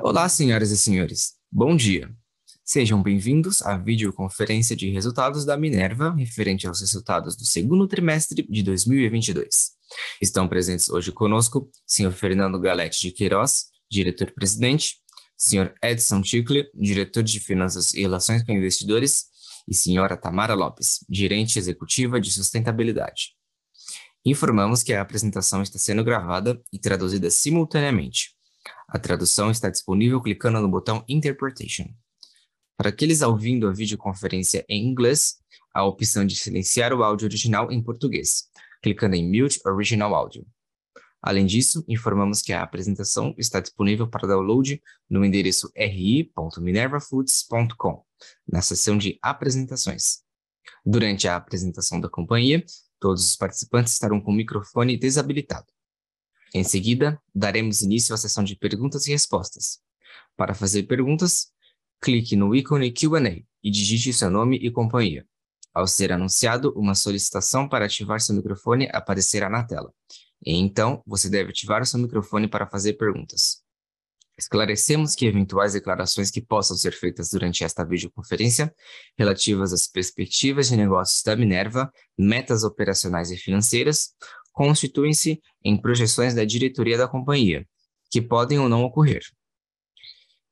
Olá, senhoras e senhores. Bom dia. Sejam bem-vindos à videoconferência de resultados da Minerva referente aos resultados do segundo trimestre de 2022. Estão presentes hoje conosco Sr. Fernando Galete de Queiroz, diretor-presidente, Sr. Edson Tickler, diretor de Finanças e Relações com Investidores, e Sra. Tamara Lopes, gerente executiva de sustentabilidade. Informamos que a apresentação está sendo gravada e traduzida simultaneamente. A tradução está disponível clicando no botão Interpretation. Para aqueles ouvindo a videoconferência em inglês, há a opção de silenciar o áudio original em português, clicando em Mute Original Audio. Além disso, informamos que a apresentação está disponível para download no endereço ri.minervafoods.com, na seção de apresentações. Durante a apresentação da companhia, todos os participantes estarão com o microfone desabilitado. Em seguida, daremos início à sessão de perguntas e respostas. Para fazer perguntas, clique no ícone Q&A e digite seu nome e companhia. Ao ser anunciado, uma solicitação para ativar seu microfone aparecerá na tela. E então, você deve ativar seu microfone para fazer perguntas. Esclarecemos que eventuais declarações que possam ser feitas durante esta videoconferência, relativas às perspectivas de negócios da Minerva, metas operacionais e financeiras, constituem-se em projeções da diretoria da companhia, que podem ou não ocorrer.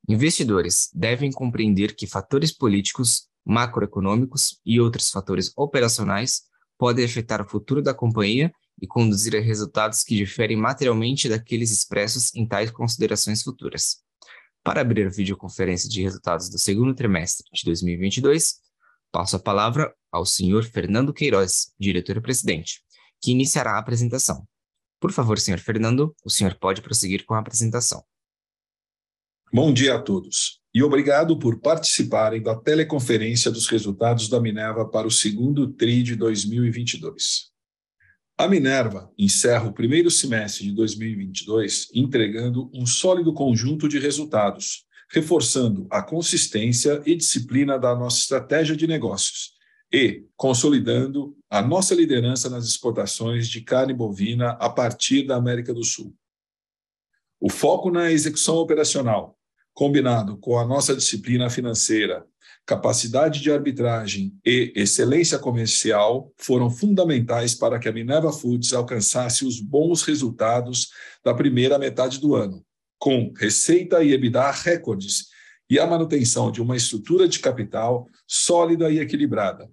Investidores devem compreender que fatores políticos, macroeconômicos e outros fatores operacionais podem afetar o futuro da companhia e conduzir a resultados que diferem materialmente daqueles expressos em tais considerações futuras. Para abrir a videoconferência de resultados do segundo trimestre de 2022, passo a palavra ao senhor Fernando Queiroz, diretor-presidente que iniciará a apresentação. Por favor, senhor Fernando, o senhor pode prosseguir com a apresentação. Bom dia a todos e obrigado por participarem da teleconferência dos resultados da Minerva para o segundo TRI de 2022. A Minerva encerra o primeiro semestre de 2022 entregando um sólido conjunto de resultados, reforçando a consistência e disciplina da nossa estratégia de negócios e consolidando a nossa liderança nas exportações de carne bovina a partir da América do Sul. O foco na execução operacional, combinado com a nossa disciplina financeira, capacidade de arbitragem e excelência comercial, foram fundamentais para que a Minerva Foods alcançasse os bons resultados da primeira metade do ano, com receita e EBITDA recordes e a manutenção de uma estrutura de capital sólida e equilibrada.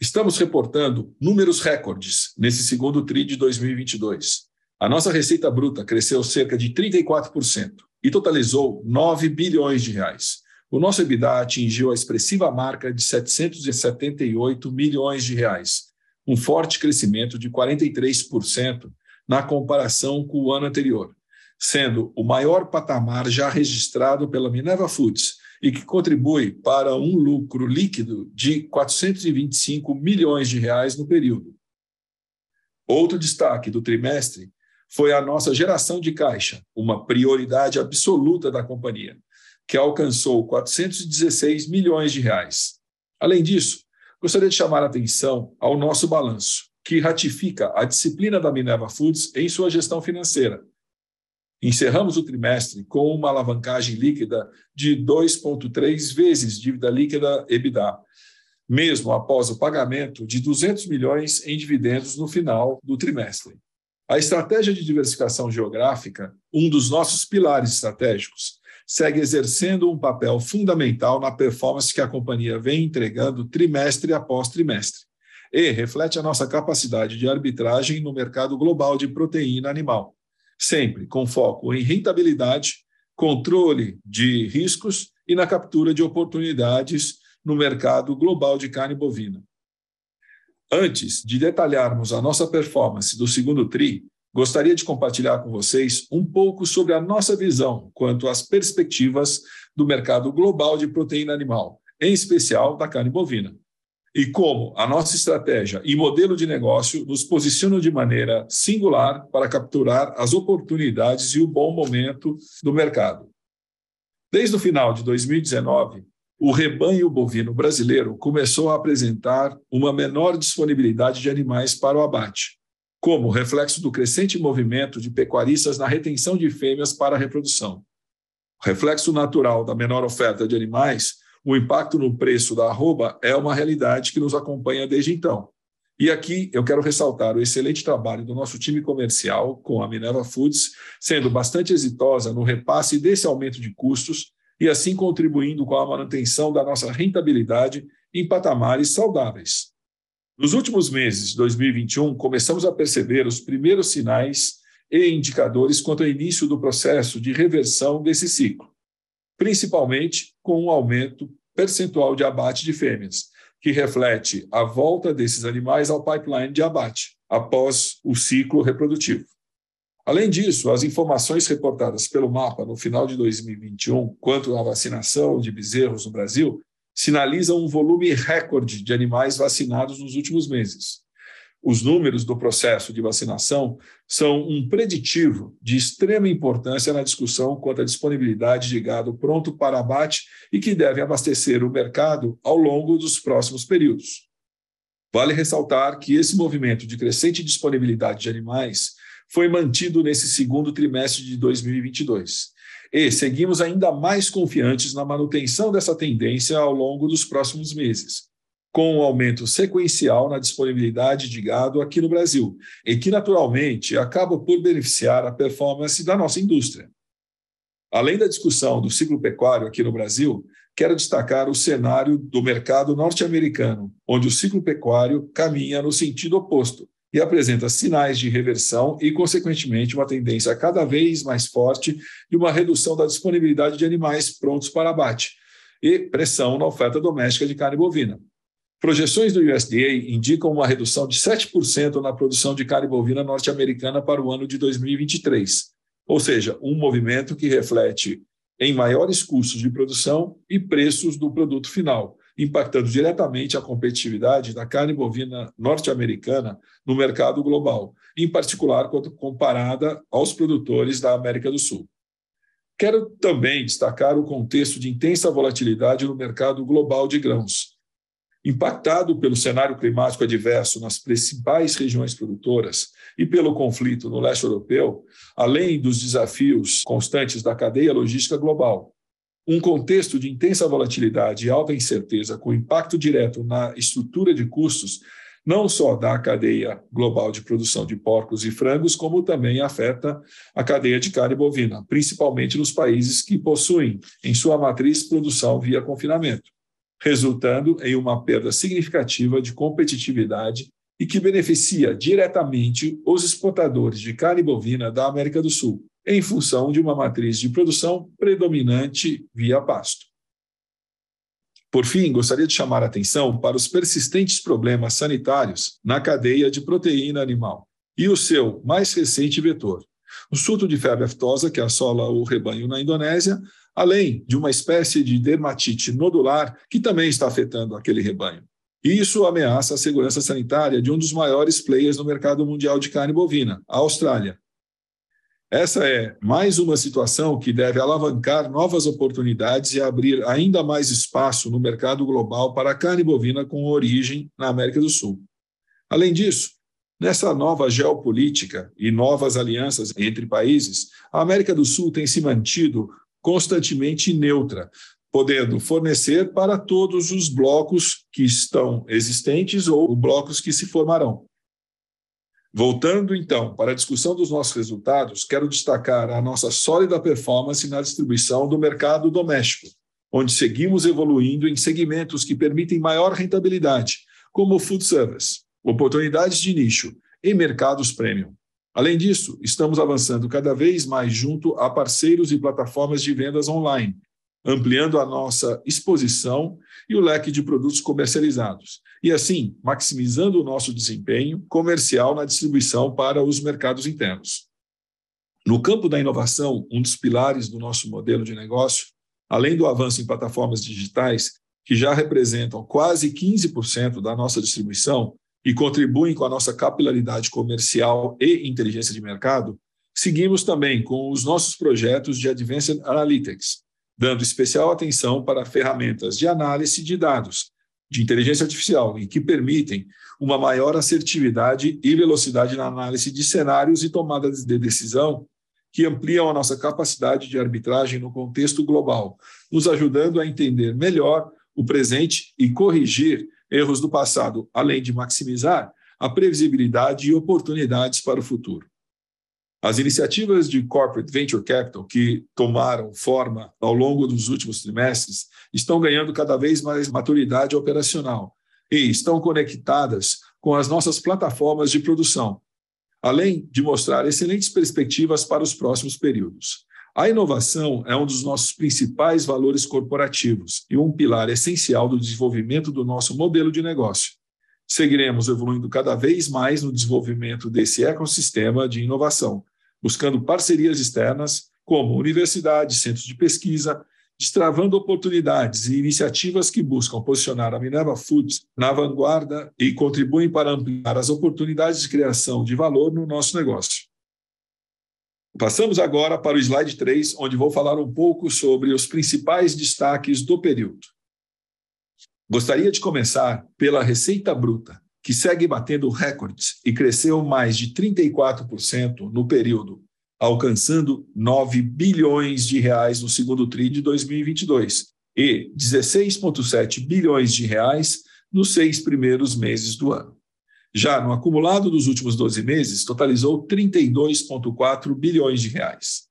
Estamos reportando números recordes nesse segundo TRI de 2022. A nossa receita bruta cresceu cerca de 34% e totalizou 9 bilhões de reais. O nosso EBITDA atingiu a expressiva marca de 778 milhões de reais, um forte crescimento de 43% na comparação com o ano anterior sendo o maior patamar já registrado pela Minerva Foods e que contribui para um lucro líquido de 425 milhões de reais no período. Outro destaque do trimestre foi a nossa geração de caixa, uma prioridade absoluta da companhia, que alcançou 416 milhões de reais. Além disso, gostaria de chamar a atenção ao nosso balanço, que ratifica a disciplina da Minerva Foods em sua gestão financeira, Encerramos o trimestre com uma alavancagem líquida de 2,3 vezes dívida líquida EBITDA, mesmo após o pagamento de 200 milhões em dividendos no final do trimestre. A estratégia de diversificação geográfica, um dos nossos pilares estratégicos, segue exercendo um papel fundamental na performance que a companhia vem entregando trimestre após trimestre e reflete a nossa capacidade de arbitragem no mercado global de proteína animal sempre com foco em rentabilidade, controle de riscos e na captura de oportunidades no mercado global de carne bovina. Antes de detalharmos a nossa performance do segundo TRI, gostaria de compartilhar com vocês um pouco sobre a nossa visão quanto às perspectivas do mercado global de proteína animal, em especial da carne bovina e como a nossa estratégia e modelo de negócio nos posicionam de maneira singular para capturar as oportunidades e o bom momento do mercado. Desde o final de 2019, o rebanho bovino brasileiro começou a apresentar uma menor disponibilidade de animais para o abate, como reflexo do crescente movimento de pecuaristas na retenção de fêmeas para a reprodução. Reflexo natural da menor oferta de animais, o impacto no preço da arroba é uma realidade que nos acompanha desde então. E aqui eu quero ressaltar o excelente trabalho do nosso time comercial com a Minerva Foods, sendo bastante exitosa no repasse desse aumento de custos e assim contribuindo com a manutenção da nossa rentabilidade em patamares saudáveis. Nos últimos meses de 2021, começamos a perceber os primeiros sinais e indicadores quanto ao início do processo de reversão desse ciclo, principalmente com um aumento percentual de abate de fêmeas, que reflete a volta desses animais ao pipeline de abate após o ciclo reprodutivo. Além disso, as informações reportadas pelo mapa no final de 2021 quanto à vacinação de bezerros no Brasil sinalizam um volume recorde de animais vacinados nos últimos meses, os números do processo de vacinação são um preditivo de extrema importância na discussão quanto à disponibilidade de gado pronto para abate e que deve abastecer o mercado ao longo dos próximos períodos. Vale ressaltar que esse movimento de crescente disponibilidade de animais foi mantido nesse segundo trimestre de 2022. E seguimos ainda mais confiantes na manutenção dessa tendência ao longo dos próximos meses, com um aumento sequencial na disponibilidade de gado aqui no Brasil, e que, naturalmente, acaba por beneficiar a performance da nossa indústria. Além da discussão do ciclo pecuário aqui no Brasil, quero destacar o cenário do mercado norte-americano, onde o ciclo pecuário caminha no sentido oposto e apresenta sinais de reversão e, consequentemente, uma tendência cada vez mais forte de uma redução da disponibilidade de animais prontos para abate e pressão na oferta doméstica de carne bovina. Projeções do USDA indicam uma redução de 7% na produção de carne bovina norte-americana para o ano de 2023, ou seja, um movimento que reflete em maiores custos de produção e preços do produto final, impactando diretamente a competitividade da carne bovina norte-americana no mercado global, em particular quando comparada aos produtores da América do Sul. Quero também destacar o contexto de intensa volatilidade no mercado global de grãos, impactado pelo cenário climático adverso nas principais regiões produtoras e pelo conflito no leste europeu, além dos desafios constantes da cadeia logística global. Um contexto de intensa volatilidade e alta incerteza, com impacto direto na estrutura de custos, não só da cadeia global de produção de porcos e frangos, como também afeta a cadeia de carne bovina, principalmente nos países que possuem em sua matriz produção via confinamento resultando em uma perda significativa de competitividade e que beneficia diretamente os exportadores de carne bovina da América do Sul, em função de uma matriz de produção predominante via pasto. Por fim, gostaria de chamar a atenção para os persistentes problemas sanitários na cadeia de proteína animal e o seu mais recente vetor, o surto de febre aftosa que assola o rebanho na Indonésia, além de uma espécie de dermatite nodular que também está afetando aquele rebanho. Isso ameaça a segurança sanitária de um dos maiores players no mercado mundial de carne bovina, a Austrália. Essa é mais uma situação que deve alavancar novas oportunidades e abrir ainda mais espaço no mercado global para a carne bovina com origem na América do Sul. Além disso, Nessa nova geopolítica e novas alianças entre países, a América do Sul tem se mantido constantemente neutra, podendo fornecer para todos os blocos que estão existentes ou blocos que se formarão. Voltando então para a discussão dos nossos resultados, quero destacar a nossa sólida performance na distribuição do mercado doméstico, onde seguimos evoluindo em segmentos que permitem maior rentabilidade, como food service oportunidades de nicho em mercados premium. Além disso, estamos avançando cada vez mais junto a parceiros e plataformas de vendas online, ampliando a nossa exposição e o leque de produtos comercializados, e assim maximizando o nosso desempenho comercial na distribuição para os mercados internos. No campo da inovação, um dos pilares do nosso modelo de negócio, além do avanço em plataformas digitais, que já representam quase 15% da nossa distribuição, e contribuem com a nossa capilaridade comercial e inteligência de mercado, seguimos também com os nossos projetos de Advanced Analytics, dando especial atenção para ferramentas de análise de dados, de inteligência artificial, e que permitem uma maior assertividade e velocidade na análise de cenários e tomadas de decisão que ampliam a nossa capacidade de arbitragem no contexto global, nos ajudando a entender melhor o presente e corrigir erros do passado, além de maximizar a previsibilidade e oportunidades para o futuro. As iniciativas de corporate venture capital que tomaram forma ao longo dos últimos trimestres estão ganhando cada vez mais maturidade operacional e estão conectadas com as nossas plataformas de produção, além de mostrar excelentes perspectivas para os próximos períodos. A inovação é um dos nossos principais valores corporativos e um pilar essencial do desenvolvimento do nosso modelo de negócio. Seguiremos evoluindo cada vez mais no desenvolvimento desse ecossistema de inovação, buscando parcerias externas, como universidades, centros de pesquisa, destravando oportunidades e iniciativas que buscam posicionar a Minerva Foods na vanguarda e contribuem para ampliar as oportunidades de criação de valor no nosso negócio. Passamos agora para o slide 3, onde vou falar um pouco sobre os principais destaques do período. Gostaria de começar pela receita bruta, que segue batendo recordes e cresceu mais de 34% no período alcançando 9 bilhões de reais no segundo TRI de 2022 e 16,7 bilhões de reais nos seis primeiros meses do ano. Já no acumulado dos últimos 12 meses, totalizou 32,4 bilhões de reais.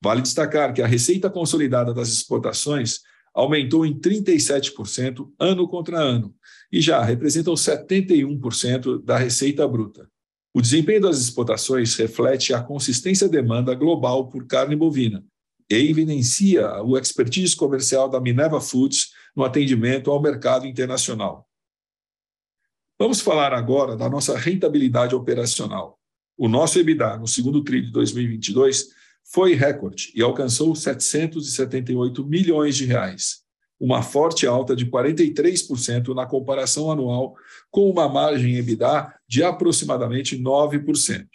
Vale destacar que a receita consolidada das exportações aumentou em 37% ano contra ano e já representam 71% da receita bruta, o desempenho das exportações reflete a consistência da demanda global por carne bovina e evidencia o expertise comercial da Minerva Foods no atendimento ao mercado internacional. Vamos falar agora da nossa rentabilidade operacional. O nosso EBITDA no segundo TRI de 2022 foi recorde e alcançou 778 milhões de reais, uma forte alta de 43% na comparação anual, com uma margem EBITDA de aproximadamente 9%.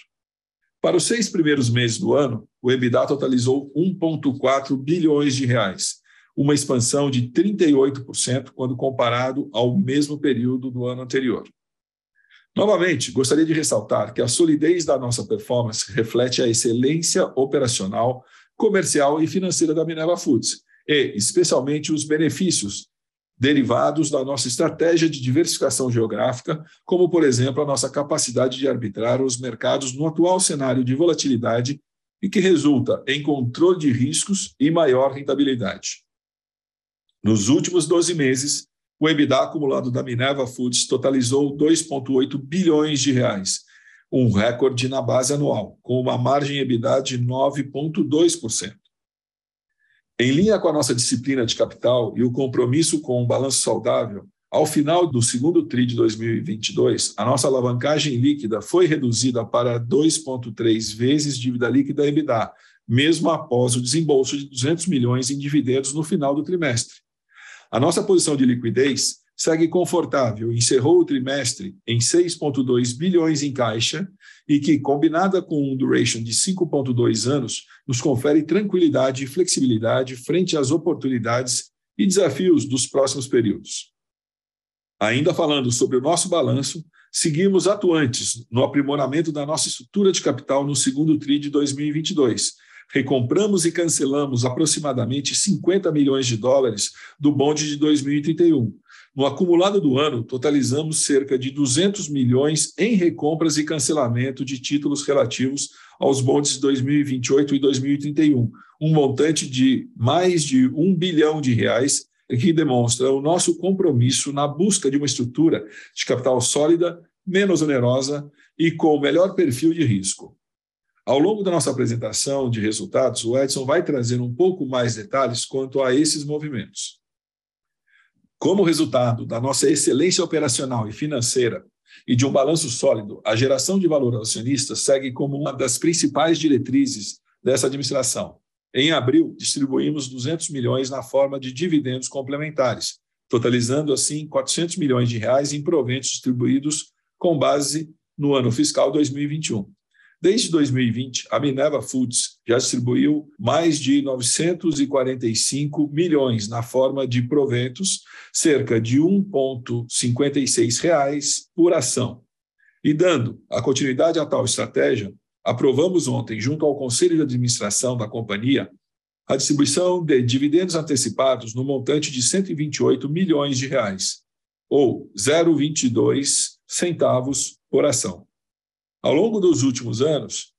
Para os seis primeiros meses do ano, o EBITDA totalizou 1,4 bilhões de reais, uma expansão de 38% quando comparado ao mesmo período do ano anterior. Novamente, gostaria de ressaltar que a solidez da nossa performance reflete a excelência operacional, comercial e financeira da Minerva Foods, e, especialmente, os benefícios derivados da nossa estratégia de diversificação geográfica, como, por exemplo, a nossa capacidade de arbitrar os mercados no atual cenário de volatilidade e que resulta em controle de riscos e maior rentabilidade. Nos últimos 12 meses, o EBITDA acumulado da Minerva Foods totalizou 2,8 bilhões de reais, um recorde na base anual, com uma margem EBITDA de 9,2%. Em linha com a nossa disciplina de capital e o compromisso com um balanço saudável, ao final do segundo TRI de 2022, a nossa alavancagem líquida foi reduzida para 2,3 vezes dívida líquida EBITDA, mesmo após o desembolso de 200 milhões em dividendos no final do trimestre. A nossa posição de liquidez segue confortável, encerrou o trimestre em 6,2 bilhões em caixa e que, combinada com um duration de 5,2 anos, nos confere tranquilidade e flexibilidade frente às oportunidades e desafios dos próximos períodos. Ainda falando sobre o nosso balanço, seguimos atuantes no aprimoramento da nossa estrutura de capital no segundo TRI de 2022. Recompramos e cancelamos aproximadamente 50 milhões de dólares do bonde de 2031, no acumulado do ano, totalizamos cerca de 200 milhões em recompras e cancelamento de títulos relativos aos bondes de 2028 e 2031, um montante de mais de um bilhão de reais, que demonstra o nosso compromisso na busca de uma estrutura de capital sólida, menos onerosa e com melhor perfil de risco. Ao longo da nossa apresentação de resultados, o Edson vai trazer um pouco mais detalhes quanto a esses movimentos. Como resultado da nossa excelência operacional e financeira e de um balanço sólido, a geração de valor aos acionistas segue como uma das principais diretrizes dessa administração. Em abril, distribuímos 200 milhões na forma de dividendos complementares, totalizando assim 400 milhões de reais em proventos distribuídos com base no ano fiscal 2021. Desde 2020, a Minerva Foods já distribuiu mais de 945 milhões na forma de proventos, cerca de R$ 1,56 por ação. E dando a continuidade a tal estratégia, aprovamos ontem, junto ao Conselho de Administração da companhia, a distribuição de dividendos antecipados no montante de 128 milhões de reais, ou 0,22 centavos por ação. Ao longo dos últimos anos,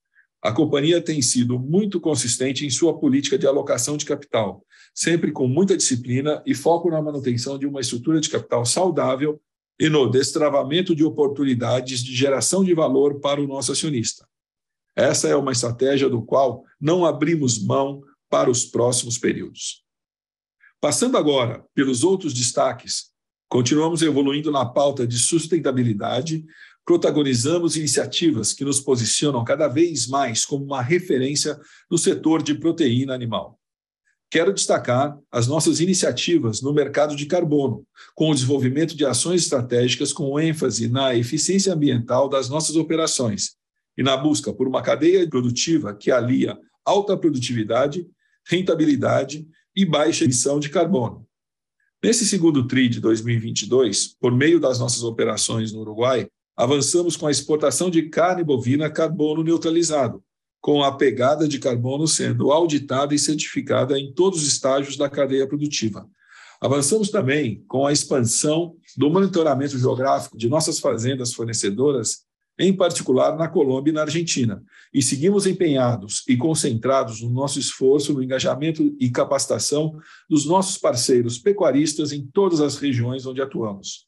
a companhia tem sido muito consistente em sua política de alocação de capital, sempre com muita disciplina e foco na manutenção de uma estrutura de capital saudável e no destravamento de oportunidades de geração de valor para o nosso acionista. Essa é uma estratégia do qual não abrimos mão para os próximos períodos. Passando agora pelos outros destaques, continuamos evoluindo na pauta de sustentabilidade, protagonizamos iniciativas que nos posicionam cada vez mais como uma referência no setor de proteína animal quero destacar as nossas iniciativas no mercado de carbono, com o desenvolvimento de ações estratégicas com ênfase na eficiência ambiental das nossas operações e na busca por uma cadeia produtiva que alia alta produtividade, rentabilidade e baixa emissão de carbono. Nesse segundo TRI de 2022, por meio das nossas operações no Uruguai, avançamos com a exportação de carne bovina carbono neutralizado, com a pegada de carbono sendo auditada e certificada em todos os estágios da cadeia produtiva. Avançamos também com a expansão do monitoramento geográfico de nossas fazendas fornecedoras, em particular na Colômbia e na Argentina, e seguimos empenhados e concentrados no nosso esforço no engajamento e capacitação dos nossos parceiros pecuaristas em todas as regiões onde atuamos.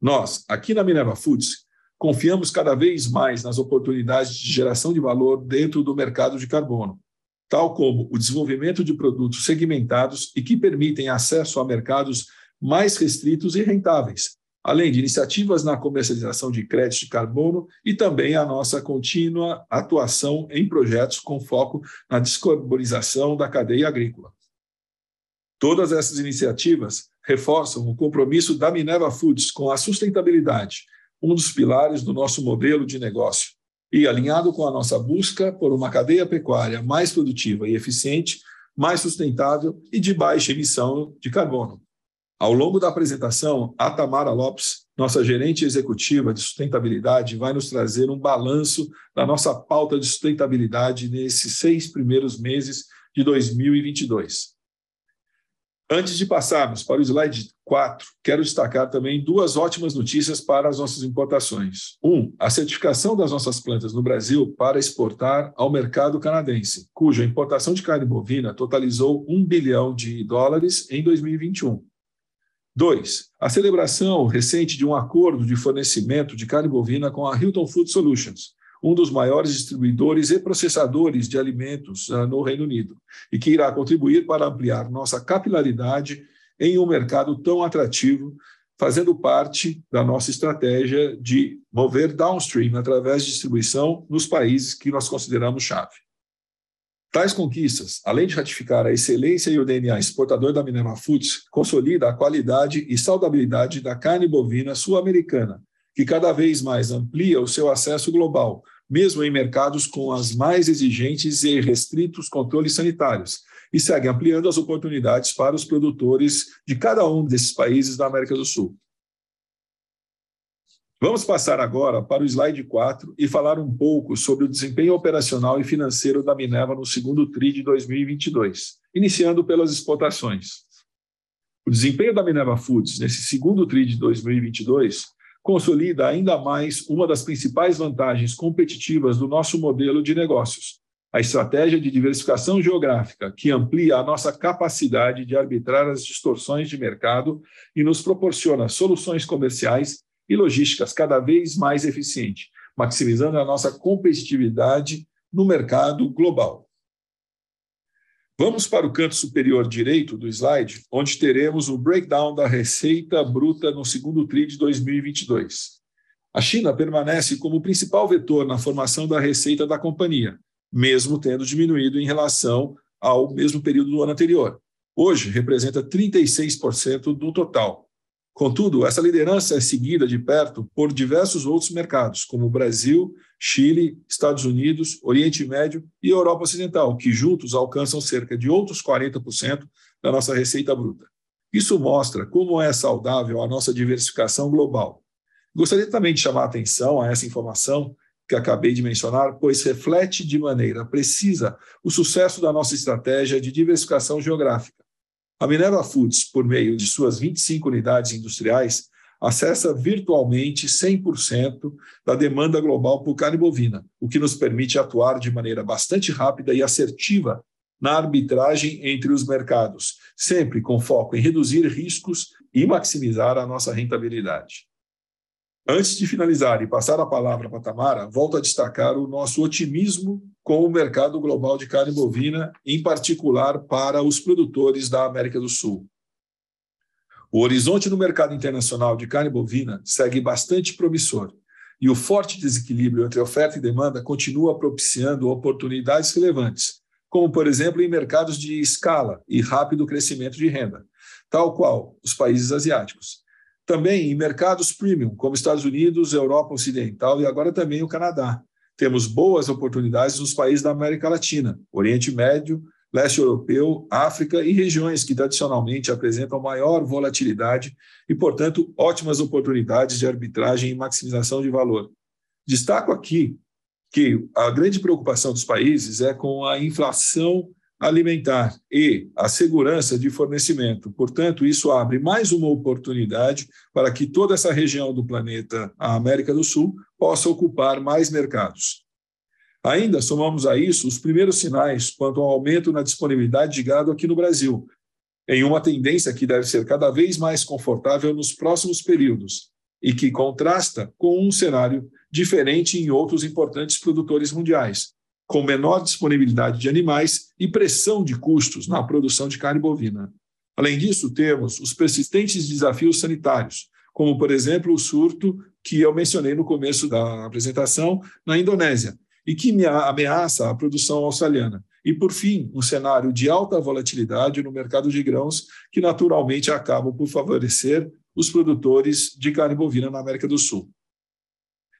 Nós, aqui na Minerva Foods, confiamos cada vez mais nas oportunidades de geração de valor dentro do mercado de carbono, tal como o desenvolvimento de produtos segmentados e que permitem acesso a mercados mais restritos e rentáveis, além de iniciativas na comercialização de créditos de carbono e também a nossa contínua atuação em projetos com foco na descarbonização da cadeia agrícola. Todas essas iniciativas reforçam o compromisso da Minerva Foods com a sustentabilidade um dos pilares do nosso modelo de negócio. E alinhado com a nossa busca por uma cadeia pecuária mais produtiva e eficiente, mais sustentável e de baixa emissão de carbono. Ao longo da apresentação, a Tamara Lopes, nossa gerente executiva de sustentabilidade, vai nos trazer um balanço da nossa pauta de sustentabilidade nesses seis primeiros meses de 2022. Antes de passarmos para o slide 4, quero destacar também duas ótimas notícias para as nossas importações. Um, a certificação das nossas plantas no Brasil para exportar ao mercado canadense, cuja importação de carne bovina totalizou 1 bilhão de dólares em 2021. Dois, a celebração recente de um acordo de fornecimento de carne bovina com a Hilton Food Solutions, um dos maiores distribuidores e processadores de alimentos uh, no Reino Unido, e que irá contribuir para ampliar nossa capilaridade em um mercado tão atrativo, fazendo parte da nossa estratégia de mover downstream através de distribuição nos países que nós consideramos chave. Tais conquistas, além de ratificar a excelência e o DNA exportador da Minerva Foods, consolida a qualidade e saudabilidade da carne bovina sul-americana, que cada vez mais amplia o seu acesso global, mesmo em mercados com as mais exigentes e restritos controles sanitários, e segue ampliando as oportunidades para os produtores de cada um desses países da América do Sul. Vamos passar agora para o slide 4 e falar um pouco sobre o desempenho operacional e financeiro da Minerva no segundo TRI de 2022, iniciando pelas exportações. O desempenho da Minerva Foods nesse segundo TRI de 2022 consolida ainda mais uma das principais vantagens competitivas do nosso modelo de negócios, a estratégia de diversificação geográfica, que amplia a nossa capacidade de arbitrar as distorções de mercado e nos proporciona soluções comerciais e logísticas cada vez mais eficientes, maximizando a nossa competitividade no mercado global. Vamos para o canto superior direito do slide, onde teremos o breakdown da receita bruta no segundo TRI de 2022. A China permanece como principal vetor na formação da receita da companhia, mesmo tendo diminuído em relação ao mesmo período do ano anterior. Hoje, representa 36% do total, Contudo, essa liderança é seguida de perto por diversos outros mercados, como Brasil, Chile, Estados Unidos, Oriente Médio e Europa Ocidental, que juntos alcançam cerca de outros 40% da nossa receita bruta. Isso mostra como é saudável a nossa diversificação global. Gostaria também de chamar a atenção a essa informação que acabei de mencionar, pois reflete de maneira precisa o sucesso da nossa estratégia de diversificação geográfica. A Minerva Foods, por meio de suas 25 unidades industriais, acessa virtualmente 100% da demanda global por carne bovina, o que nos permite atuar de maneira bastante rápida e assertiva na arbitragem entre os mercados, sempre com foco em reduzir riscos e maximizar a nossa rentabilidade. Antes de finalizar e passar a palavra para a Tamara, volto a destacar o nosso otimismo com o mercado global de carne bovina, em particular para os produtores da América do Sul. O horizonte no mercado internacional de carne bovina segue bastante promissor e o forte desequilíbrio entre oferta e demanda continua propiciando oportunidades relevantes, como, por exemplo, em mercados de escala e rápido crescimento de renda, tal qual os países asiáticos. Também em mercados premium, como Estados Unidos, Europa Ocidental e agora também o Canadá. Temos boas oportunidades nos países da América Latina, Oriente Médio, leste europeu, África e regiões que tradicionalmente apresentam maior volatilidade e, portanto, ótimas oportunidades de arbitragem e maximização de valor. Destaco aqui que a grande preocupação dos países é com a inflação alimentar e a segurança de fornecimento. Portanto, isso abre mais uma oportunidade para que toda essa região do planeta, a América do Sul, possa ocupar mais mercados. Ainda somamos a isso os primeiros sinais quanto ao aumento na disponibilidade de gado aqui no Brasil, em uma tendência que deve ser cada vez mais confortável nos próximos períodos e que contrasta com um cenário diferente em outros importantes produtores mundiais, com menor disponibilidade de animais e pressão de custos na produção de carne bovina. Além disso, temos os persistentes desafios sanitários, como, por exemplo, o surto que eu mencionei no começo da apresentação na Indonésia, e que ameaça a produção australiana. E, por fim, um cenário de alta volatilidade no mercado de grãos, que naturalmente acabam por favorecer os produtores de carne bovina na América do Sul.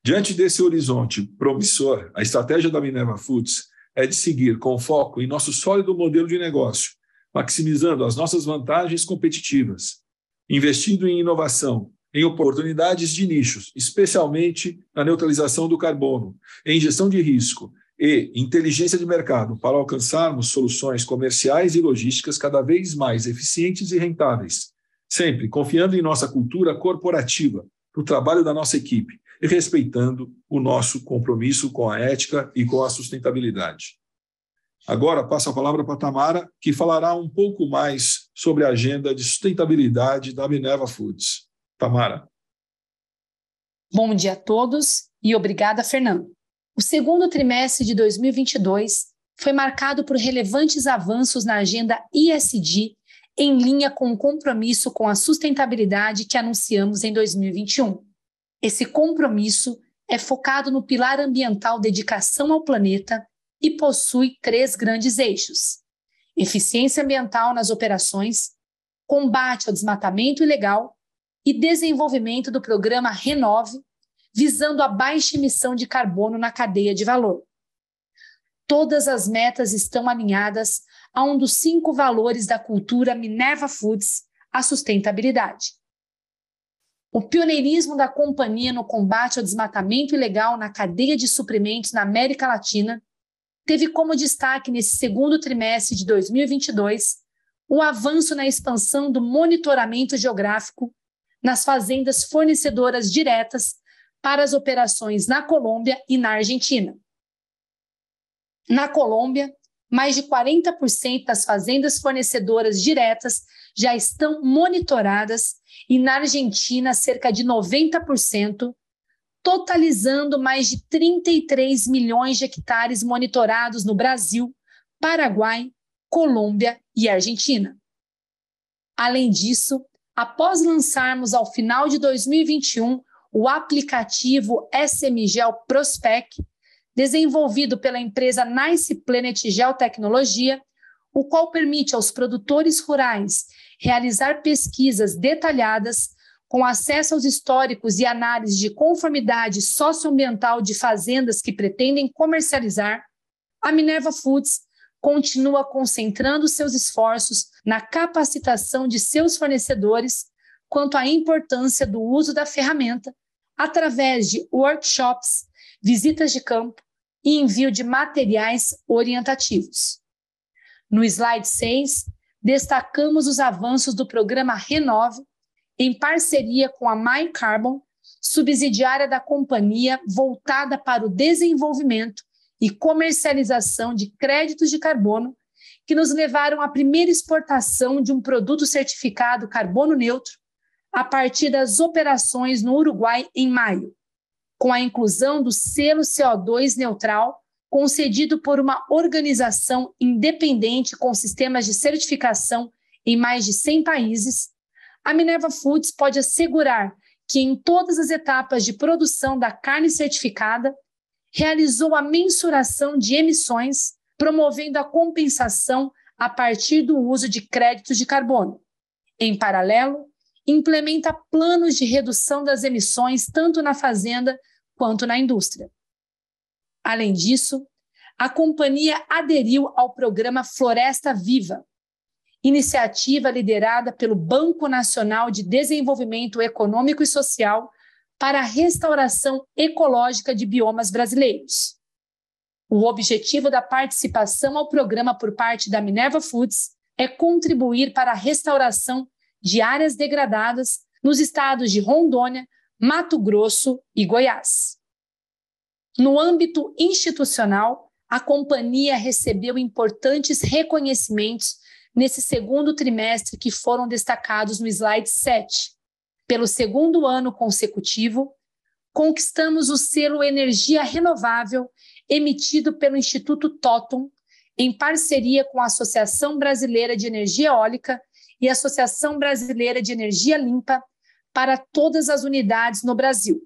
Diante desse horizonte promissor, a estratégia da Minerva Foods é de seguir com foco em nosso sólido modelo de negócio, maximizando as nossas vantagens competitivas, investindo em inovação em oportunidades de nichos, especialmente na neutralização do carbono, em gestão de risco e inteligência de mercado, para alcançarmos soluções comerciais e logísticas cada vez mais eficientes e rentáveis, sempre confiando em nossa cultura corporativa, no trabalho da nossa equipe e respeitando o nosso compromisso com a ética e com a sustentabilidade. Agora passo a palavra para a Tamara, que falará um pouco mais sobre a agenda de sustentabilidade da Minerva Foods. Tamara. Bom dia a todos e obrigada, Fernando. O segundo trimestre de 2022 foi marcado por relevantes avanços na agenda ISD, em linha com o compromisso com a sustentabilidade que anunciamos em 2021. Esse compromisso é focado no pilar ambiental dedicação ao planeta e possui três grandes eixos: eficiência ambiental nas operações, combate ao desmatamento ilegal e desenvolvimento do programa Renove, visando a baixa emissão de carbono na cadeia de valor. Todas as metas estão alinhadas a um dos cinco valores da cultura Minerva Foods, a sustentabilidade. O pioneirismo da companhia no combate ao desmatamento ilegal na cadeia de suprimentos na América Latina teve como destaque nesse segundo trimestre de 2022 o avanço na expansão do monitoramento geográfico nas fazendas fornecedoras diretas para as operações na Colômbia e na Argentina. Na Colômbia, mais de 40% das fazendas fornecedoras diretas já estão monitoradas e na Argentina, cerca de 90%, totalizando mais de 33 milhões de hectares monitorados no Brasil, Paraguai, Colômbia e Argentina. Além disso, após lançarmos ao final de 2021 o aplicativo SMGel Prospec, desenvolvido pela empresa Nice Planet Geotecnologia, o qual permite aos produtores rurais realizar pesquisas detalhadas com acesso aos históricos e análise de conformidade socioambiental de fazendas que pretendem comercializar, a Minerva Foods continua concentrando seus esforços na capacitação de seus fornecedores quanto à importância do uso da ferramenta através de workshops visitas de campo e envio de materiais orientativos. No slide 6, destacamos os avanços do programa Renove, em parceria com a MyCarbon, subsidiária da companhia voltada para o desenvolvimento e comercialização de créditos de carbono, que nos levaram à primeira exportação de um produto certificado carbono neutro a partir das operações no Uruguai em maio, com a inclusão do selo CO2 neutral concedido por uma organização independente com sistemas de certificação em mais de 100 países, a Minerva Foods pode assegurar que em todas as etapas de produção da carne certificada, realizou a mensuração de emissões, promovendo a compensação a partir do uso de créditos de carbono. Em paralelo, implementa planos de redução das emissões tanto na fazenda quanto na indústria. Além disso, a companhia aderiu ao programa Floresta Viva, iniciativa liderada pelo Banco Nacional de Desenvolvimento Econômico e Social para a restauração ecológica de biomas brasileiros. O objetivo da participação ao programa por parte da Minerva Foods é contribuir para a restauração de áreas degradadas nos estados de Rondônia, Mato Grosso e Goiás. No âmbito institucional, a companhia recebeu importantes reconhecimentos nesse segundo trimestre que foram destacados no slide 7. Pelo segundo ano consecutivo, conquistamos o selo Energia Renovável emitido pelo Instituto Totum, em parceria com a Associação Brasileira de Energia Eólica e a Associação Brasileira de Energia Limpa para todas as unidades no Brasil.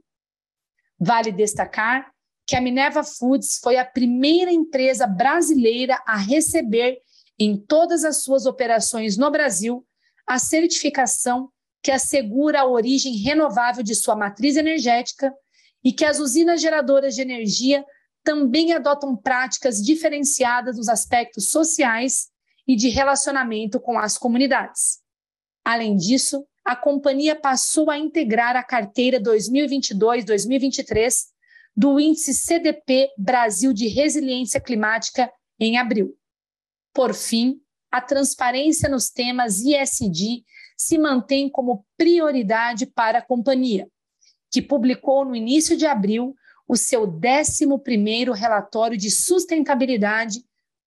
Vale destacar que a Minerva Foods foi a primeira empresa brasileira a receber em todas as suas operações no Brasil a certificação que assegura a origem renovável de sua matriz energética e que as usinas geradoras de energia também adotam práticas diferenciadas nos aspectos sociais e de relacionamento com as comunidades. Além disso, a companhia passou a integrar a carteira 2022-2023 do índice CDP Brasil de Resiliência Climática em abril. Por fim, a transparência nos temas ISD se mantém como prioridade para a companhia, que publicou no início de abril o seu 11º relatório de sustentabilidade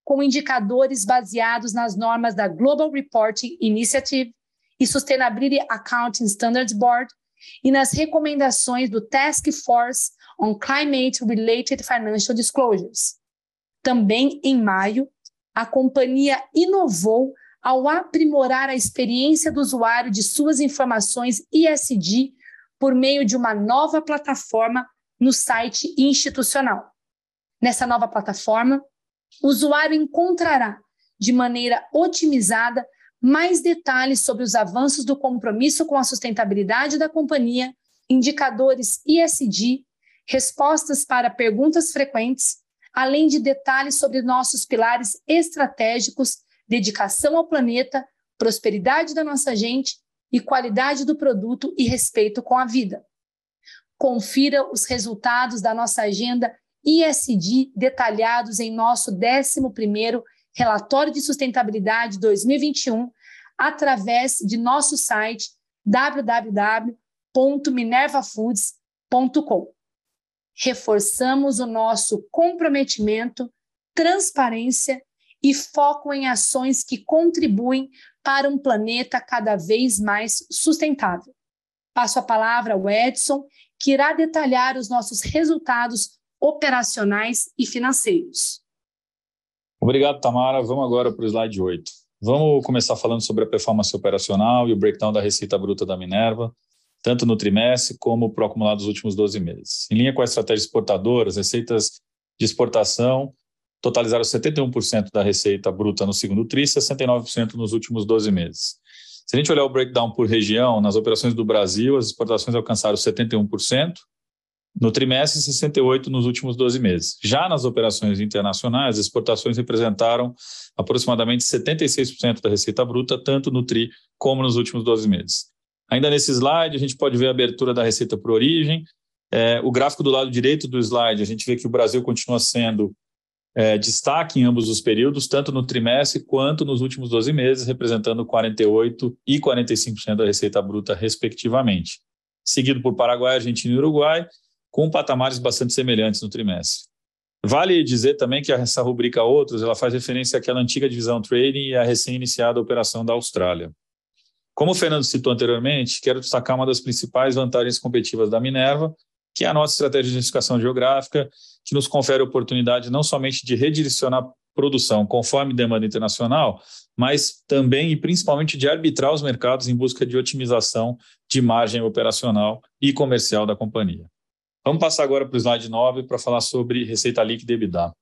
com indicadores baseados nas normas da Global Reporting Initiative e Sustainability Accounting Standards Board e nas recomendações do Task Force on Climate Related Financial Disclosures. Também em maio, a companhia inovou ao aprimorar a experiência do usuário de suas informações ISD por meio de uma nova plataforma no site institucional. Nessa nova plataforma, o usuário encontrará, de maneira otimizada, mais detalhes sobre os avanços do compromisso com a sustentabilidade da companhia, indicadores ISD, respostas para perguntas frequentes além de detalhes sobre nossos pilares estratégicos, dedicação ao planeta, prosperidade da nossa gente e qualidade do produto e respeito com a vida. Confira os resultados da nossa agenda ISD detalhados em nosso 11º Relatório de Sustentabilidade 2021 através de nosso site www.minervafoods.com reforçamos o nosso comprometimento, transparência e foco em ações que contribuem para um planeta cada vez mais sustentável. Passo a palavra ao Edson, que irá detalhar os nossos resultados operacionais e financeiros. Obrigado, Tamara. Vamos agora para o slide 8. Vamos começar falando sobre a performance operacional e o breakdown da receita bruta da Minerva, tanto no trimestre como para o acumulado dos últimos 12 meses. Em linha com a estratégia exportadora, as receitas de exportação totalizaram 71% da receita bruta no segundo TRI e 69% nos últimos 12 meses. Se a gente olhar o breakdown por região, nas operações do Brasil, as exportações alcançaram 71%, no trimestre, 68% nos últimos 12 meses. Já nas operações internacionais, as exportações representaram aproximadamente 76% da receita bruta, tanto no TRI como nos últimos 12 meses. Ainda nesse slide, a gente pode ver a abertura da receita por origem. É, o gráfico do lado direito do slide, a gente vê que o Brasil continua sendo é, destaque em ambos os períodos, tanto no trimestre quanto nos últimos 12 meses, representando 48% e 45% da receita bruta, respectivamente. Seguido por Paraguai, Argentina e Uruguai, com patamares bastante semelhantes no trimestre. Vale dizer também que essa rubrica Outros ela faz referência àquela antiga divisão Trading e à recém-iniciada operação da Austrália. Como o Fernando citou anteriormente, quero destacar uma das principais vantagens competitivas da Minerva, que é a nossa estratégia de diversificação geográfica, que nos confere oportunidade não somente de redirecionar produção conforme demanda internacional, mas também e principalmente de arbitrar os mercados em busca de otimização de margem operacional e comercial da companhia. Vamos passar agora para o slide 9 para falar sobre receita líquida e EBITDA.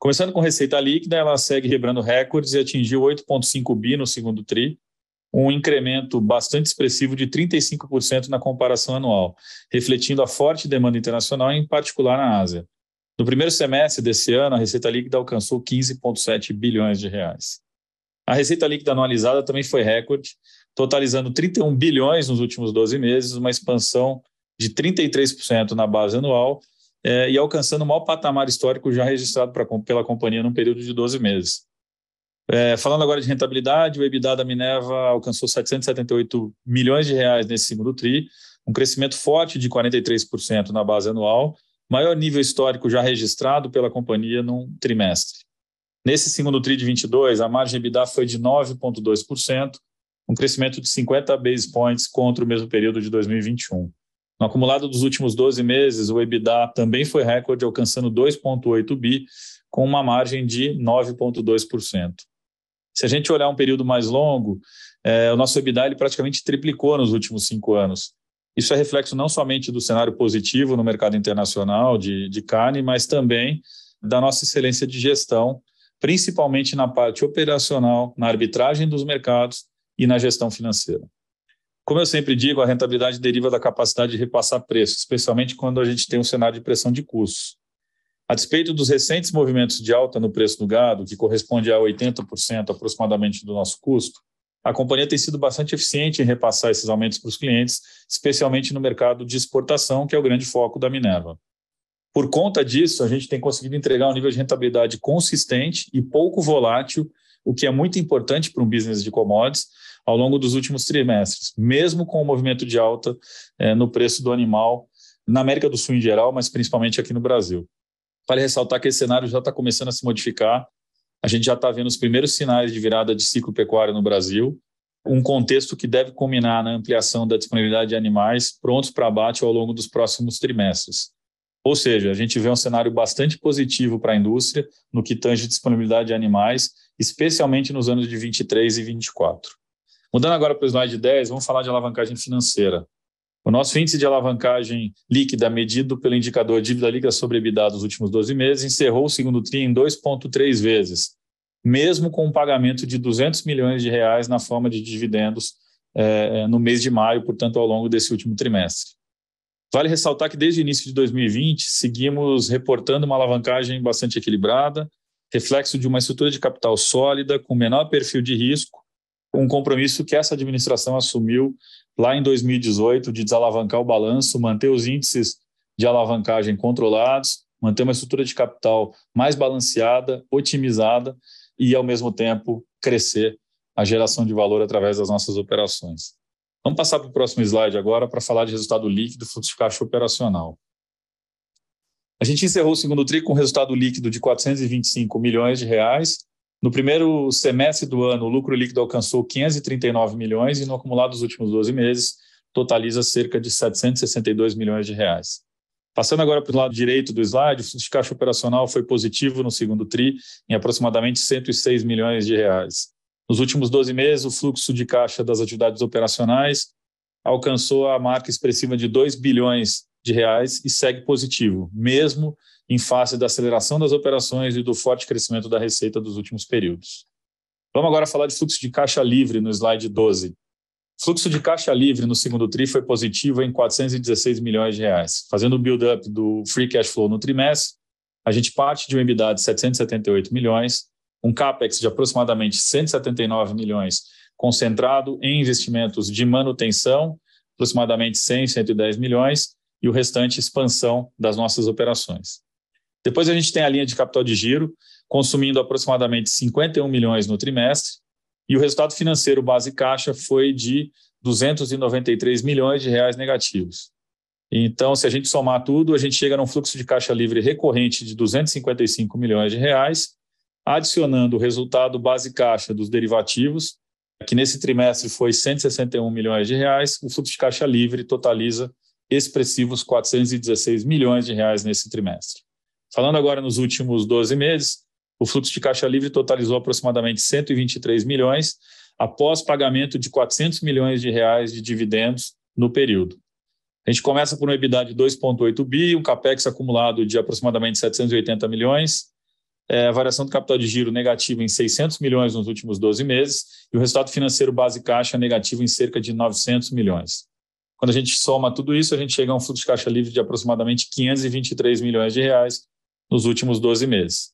Começando com receita líquida, ela segue quebrando recordes e atingiu 8,5 bi no segundo TRI, um incremento bastante expressivo de 35% na comparação anual, refletindo a forte demanda internacional, em particular na Ásia. No primeiro semestre desse ano, a receita líquida alcançou 15,7 bilhões de reais. A receita líquida anualizada também foi recorde, totalizando 31 bilhões nos últimos 12 meses, uma expansão de 33% na base anual é, e alcançando o maior patamar histórico já registrado pra, pela companhia num período de 12 meses. É, falando agora de rentabilidade, o EBITDA da Minerva alcançou 778 milhões de reais nesse segundo TRI, um crescimento forte de 43% na base anual, maior nível histórico já registrado pela companhia num trimestre. Nesse segundo TRI de 22, a margem EBITDA foi de 9,2%, um crescimento de 50 basis points contra o mesmo período de 2021. No acumulado dos últimos 12 meses, o EBITDA também foi recorde, alcançando 2,8 bi, com uma margem de 9,2%. Se a gente olhar um período mais longo, é, o nosso EBITDA ele praticamente triplicou nos últimos cinco anos. Isso é reflexo não somente do cenário positivo no mercado internacional de, de carne, mas também da nossa excelência de gestão, principalmente na parte operacional, na arbitragem dos mercados e na gestão financeira. Como eu sempre digo, a rentabilidade deriva da capacidade de repassar preços, especialmente quando a gente tem um cenário de pressão de custos. A despeito dos recentes movimentos de alta no preço do gado, que corresponde a 80% aproximadamente do nosso custo, a companhia tem sido bastante eficiente em repassar esses aumentos para os clientes, especialmente no mercado de exportação, que é o grande foco da Minerva. Por conta disso, a gente tem conseguido entregar um nível de rentabilidade consistente e pouco volátil, o que é muito importante para um business de commodities, ao longo dos últimos trimestres, mesmo com o movimento de alta é, no preço do animal na América do Sul em geral, mas principalmente aqui no Brasil. Vale ressaltar que esse cenário já está começando a se modificar. A gente já está vendo os primeiros sinais de virada de ciclo pecuário no Brasil, um contexto que deve culminar na ampliação da disponibilidade de animais prontos para abate ao longo dos próximos trimestres. Ou seja, a gente vê um cenário bastante positivo para a indústria no que tange disponibilidade de animais, especialmente nos anos de 23 e 24. Mudando agora para o slide 10, vamos falar de alavancagem financeira. O nosso índice de alavancagem líquida, medido pelo indicador dívida líquida sobre EBITDA dos últimos 12 meses, encerrou o segundo TRI em 2,3 vezes, mesmo com um pagamento de 200 milhões de reais na forma de dividendos é, no mês de maio, portanto, ao longo desse último trimestre. Vale ressaltar que desde o início de 2020 seguimos reportando uma alavancagem bastante equilibrada, reflexo de uma estrutura de capital sólida, com menor perfil de risco um compromisso que essa administração assumiu lá em 2018 de desalavancar o balanço, manter os índices de alavancagem controlados, manter uma estrutura de capital mais balanceada, otimizada e, ao mesmo tempo, crescer a geração de valor através das nossas operações. Vamos passar para o próximo slide agora para falar de resultado líquido fluxo de caixa operacional. A gente encerrou o segundo TRI com resultado líquido de 425 milhões de reais, no primeiro semestre do ano, o lucro líquido alcançou 539 milhões e no acumulado dos últimos 12 meses totaliza cerca de 762 milhões de reais. Passando agora para o lado direito do slide, o fluxo de caixa operacional foi positivo no segundo TRI, em aproximadamente 106 milhões de reais. Nos últimos 12 meses, o fluxo de caixa das atividades operacionais alcançou a marca expressiva de 2 bilhões de reais e segue positivo, mesmo em face da aceleração das operações e do forte crescimento da receita dos últimos períodos. Vamos agora falar de fluxo de caixa livre no slide 12. Fluxo de caixa livre no segundo TRI foi positivo em 416 milhões de reais. Fazendo o build-up do free cash flow no trimestre, a gente parte de um EBITDA de 778 milhões, um CAPEX de aproximadamente 179 milhões, concentrado em investimentos de manutenção, aproximadamente 100, 110 milhões, e o restante expansão das nossas operações. Depois a gente tem a linha de capital de giro, consumindo aproximadamente 51 milhões no trimestre, e o resultado financeiro base caixa foi de 293 milhões de reais negativos. Então, se a gente somar tudo, a gente chega num fluxo de caixa livre recorrente de 255 milhões de reais, adicionando o resultado base caixa dos derivativos, que nesse trimestre foi 161 milhões de reais, o fluxo de caixa livre totaliza expressivos 416 milhões de reais nesse trimestre. Falando agora nos últimos 12 meses, o fluxo de caixa livre totalizou aproximadamente 123 milhões, após pagamento de 400 milhões de reais de dividendos no período. A gente começa por um EBITDA de 2,8 bi, um capex acumulado de aproximadamente 780 milhões, é, variação do capital de giro negativa em 600 milhões nos últimos 12 meses e o resultado financeiro base caixa negativo em cerca de 900 milhões. Quando a gente soma tudo isso, a gente chega a um fluxo de caixa livre de aproximadamente 523 milhões de reais nos últimos 12 meses.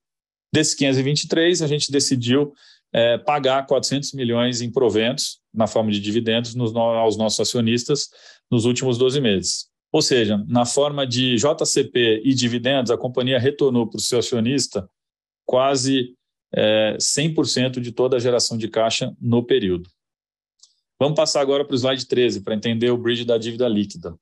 Desses 523, a gente decidiu é, pagar 400 milhões em proventos, na forma de dividendos, nos, aos nossos acionistas nos últimos 12 meses. Ou seja, na forma de JCP e dividendos, a companhia retornou para o seu acionista quase é, 100% de toda a geração de caixa no período. Vamos passar agora para o slide 13, para entender o bridge da dívida líquida.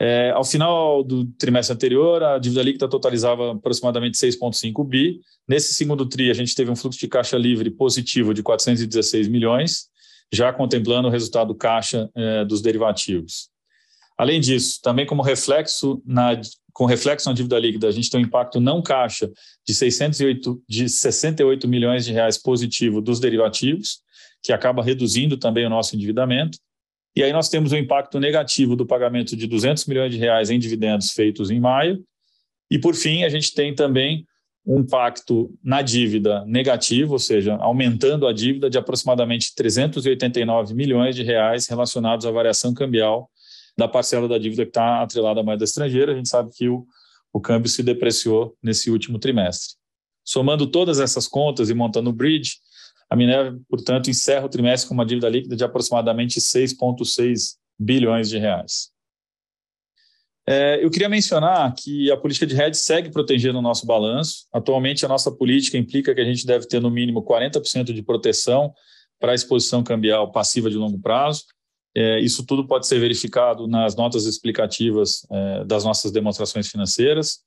É, ao final do trimestre anterior, a dívida líquida totalizava aproximadamente 6,5 bi. Nesse segundo TRI, a gente teve um fluxo de caixa livre positivo de 416 milhões, já contemplando o resultado caixa é, dos derivativos. Além disso, também como reflexo na, com reflexo na dívida líquida, a gente tem um impacto não caixa de 608 de 68 milhões de reais positivo dos derivativos, que acaba reduzindo também o nosso endividamento. E aí nós temos o impacto negativo do pagamento de 200 milhões de reais em dividendos feitos em maio. E por fim, a gente tem também um impacto na dívida negativo, ou seja, aumentando a dívida de aproximadamente 389 milhões de reais relacionados à variação cambial da parcela da dívida que está atrelada à moeda estrangeira. A gente sabe que o, o câmbio se depreciou nesse último trimestre. Somando todas essas contas e montando o bridge, a Minerva, portanto, encerra o trimestre com uma dívida líquida de aproximadamente 6,6 bilhões de reais. É, eu queria mencionar que a política de hedge segue protegendo o nosso balanço. Atualmente, a nossa política implica que a gente deve ter no mínimo 40% de proteção para a exposição cambial passiva de longo prazo é, isso tudo pode ser verificado nas notas explicativas é, das nossas demonstrações financeiras.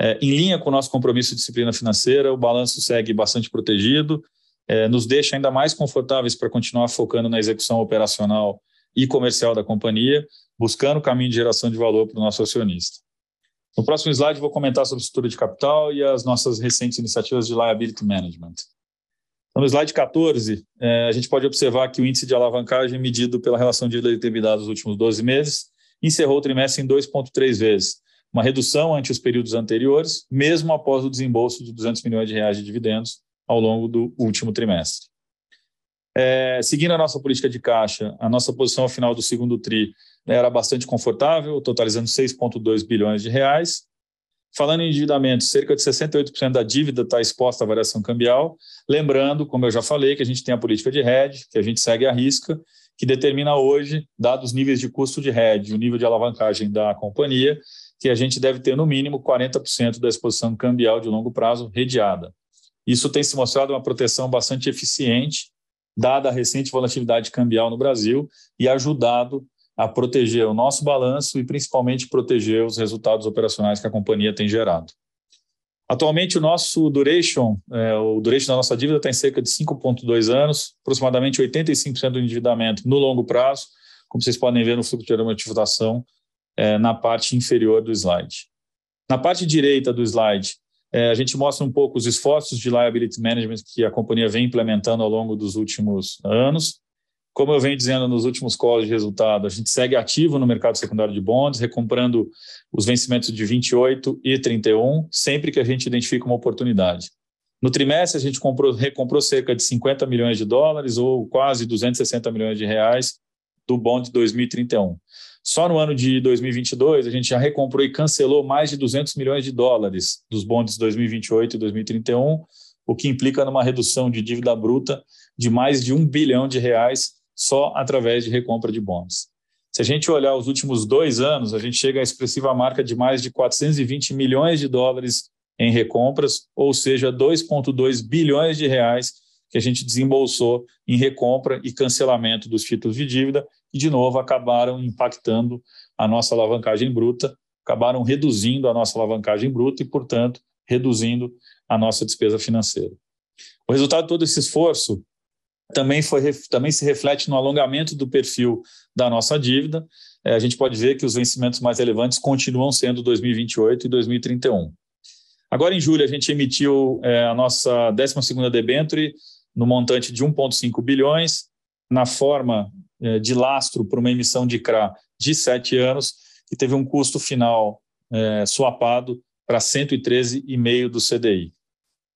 É, em linha com o nosso compromisso de disciplina financeira, o balanço segue bastante protegido, é, nos deixa ainda mais confortáveis para continuar focando na execução operacional e comercial da companhia, buscando o caminho de geração de valor para o nosso acionista. No próximo slide, vou comentar sobre estrutura de capital e as nossas recentes iniciativas de liability management. Então, no slide 14, é, a gente pode observar que o índice de alavancagem medido pela relação de dívida dos últimos 12 meses encerrou o trimestre em 2,3 vezes, uma redução ante os períodos anteriores, mesmo após o desembolso de 200 milhões de reais de dividendos ao longo do último trimestre. É, seguindo a nossa política de caixa, a nossa posição ao final do segundo TRI era bastante confortável, totalizando 6,2 bilhões de reais, Falando em endividamento, cerca de 68% da dívida está exposta à variação cambial. Lembrando, como eu já falei, que a gente tem a política de hedge, que a gente segue a risca, que determina hoje, dados os níveis de custo de hedge, o nível de alavancagem da companhia, que a gente deve ter no mínimo 40% da exposição cambial de longo prazo redeada. Isso tem se mostrado uma proteção bastante eficiente, dada a recente volatilidade cambial no Brasil, e ajudado a proteger o nosso balanço e principalmente proteger os resultados operacionais que a companhia tem gerado. Atualmente, o nosso duration, é, o duration da nossa dívida está em cerca de 5,2 anos, aproximadamente 85% do endividamento no longo prazo, como vocês podem ver no fluxo de amortização é, na parte inferior do slide. Na parte direita do slide, é, a gente mostra um pouco os esforços de liability management que a companhia vem implementando ao longo dos últimos anos. Como eu venho dizendo nos últimos calls de resultado, a gente segue ativo no mercado secundário de bonds, recomprando os vencimentos de 28 e 31, sempre que a gente identifica uma oportunidade. No trimestre, a gente comprou, recomprou cerca de 50 milhões de dólares, ou quase 260 milhões de reais, do bond 2031. Só no ano de 2022, a gente já recomprou e cancelou mais de 200 milhões de dólares dos bonds 2028 e 2031, o que implica numa redução de dívida bruta de mais de um bilhão de reais só através de recompra de bônus. Se a gente olhar os últimos dois anos, a gente chega à expressiva marca de mais de 420 milhões de dólares em recompras, ou seja, 2,2 bilhões de reais que a gente desembolsou em recompra e cancelamento dos títulos de dívida, e de novo acabaram impactando a nossa alavancagem bruta, acabaram reduzindo a nossa alavancagem bruta e, portanto, reduzindo a nossa despesa financeira. O resultado de todo esse esforço também, foi, também se reflete no alongamento do perfil da nossa dívida. É, a gente pode ver que os vencimentos mais relevantes continuam sendo 2028 e 2031. Agora, em julho, a gente emitiu é, a nossa 12ª debenture no montante de 1,5 bilhões, na forma de lastro para uma emissão de CRA de sete anos, que teve um custo final é, swapado para 113,5 do CDI.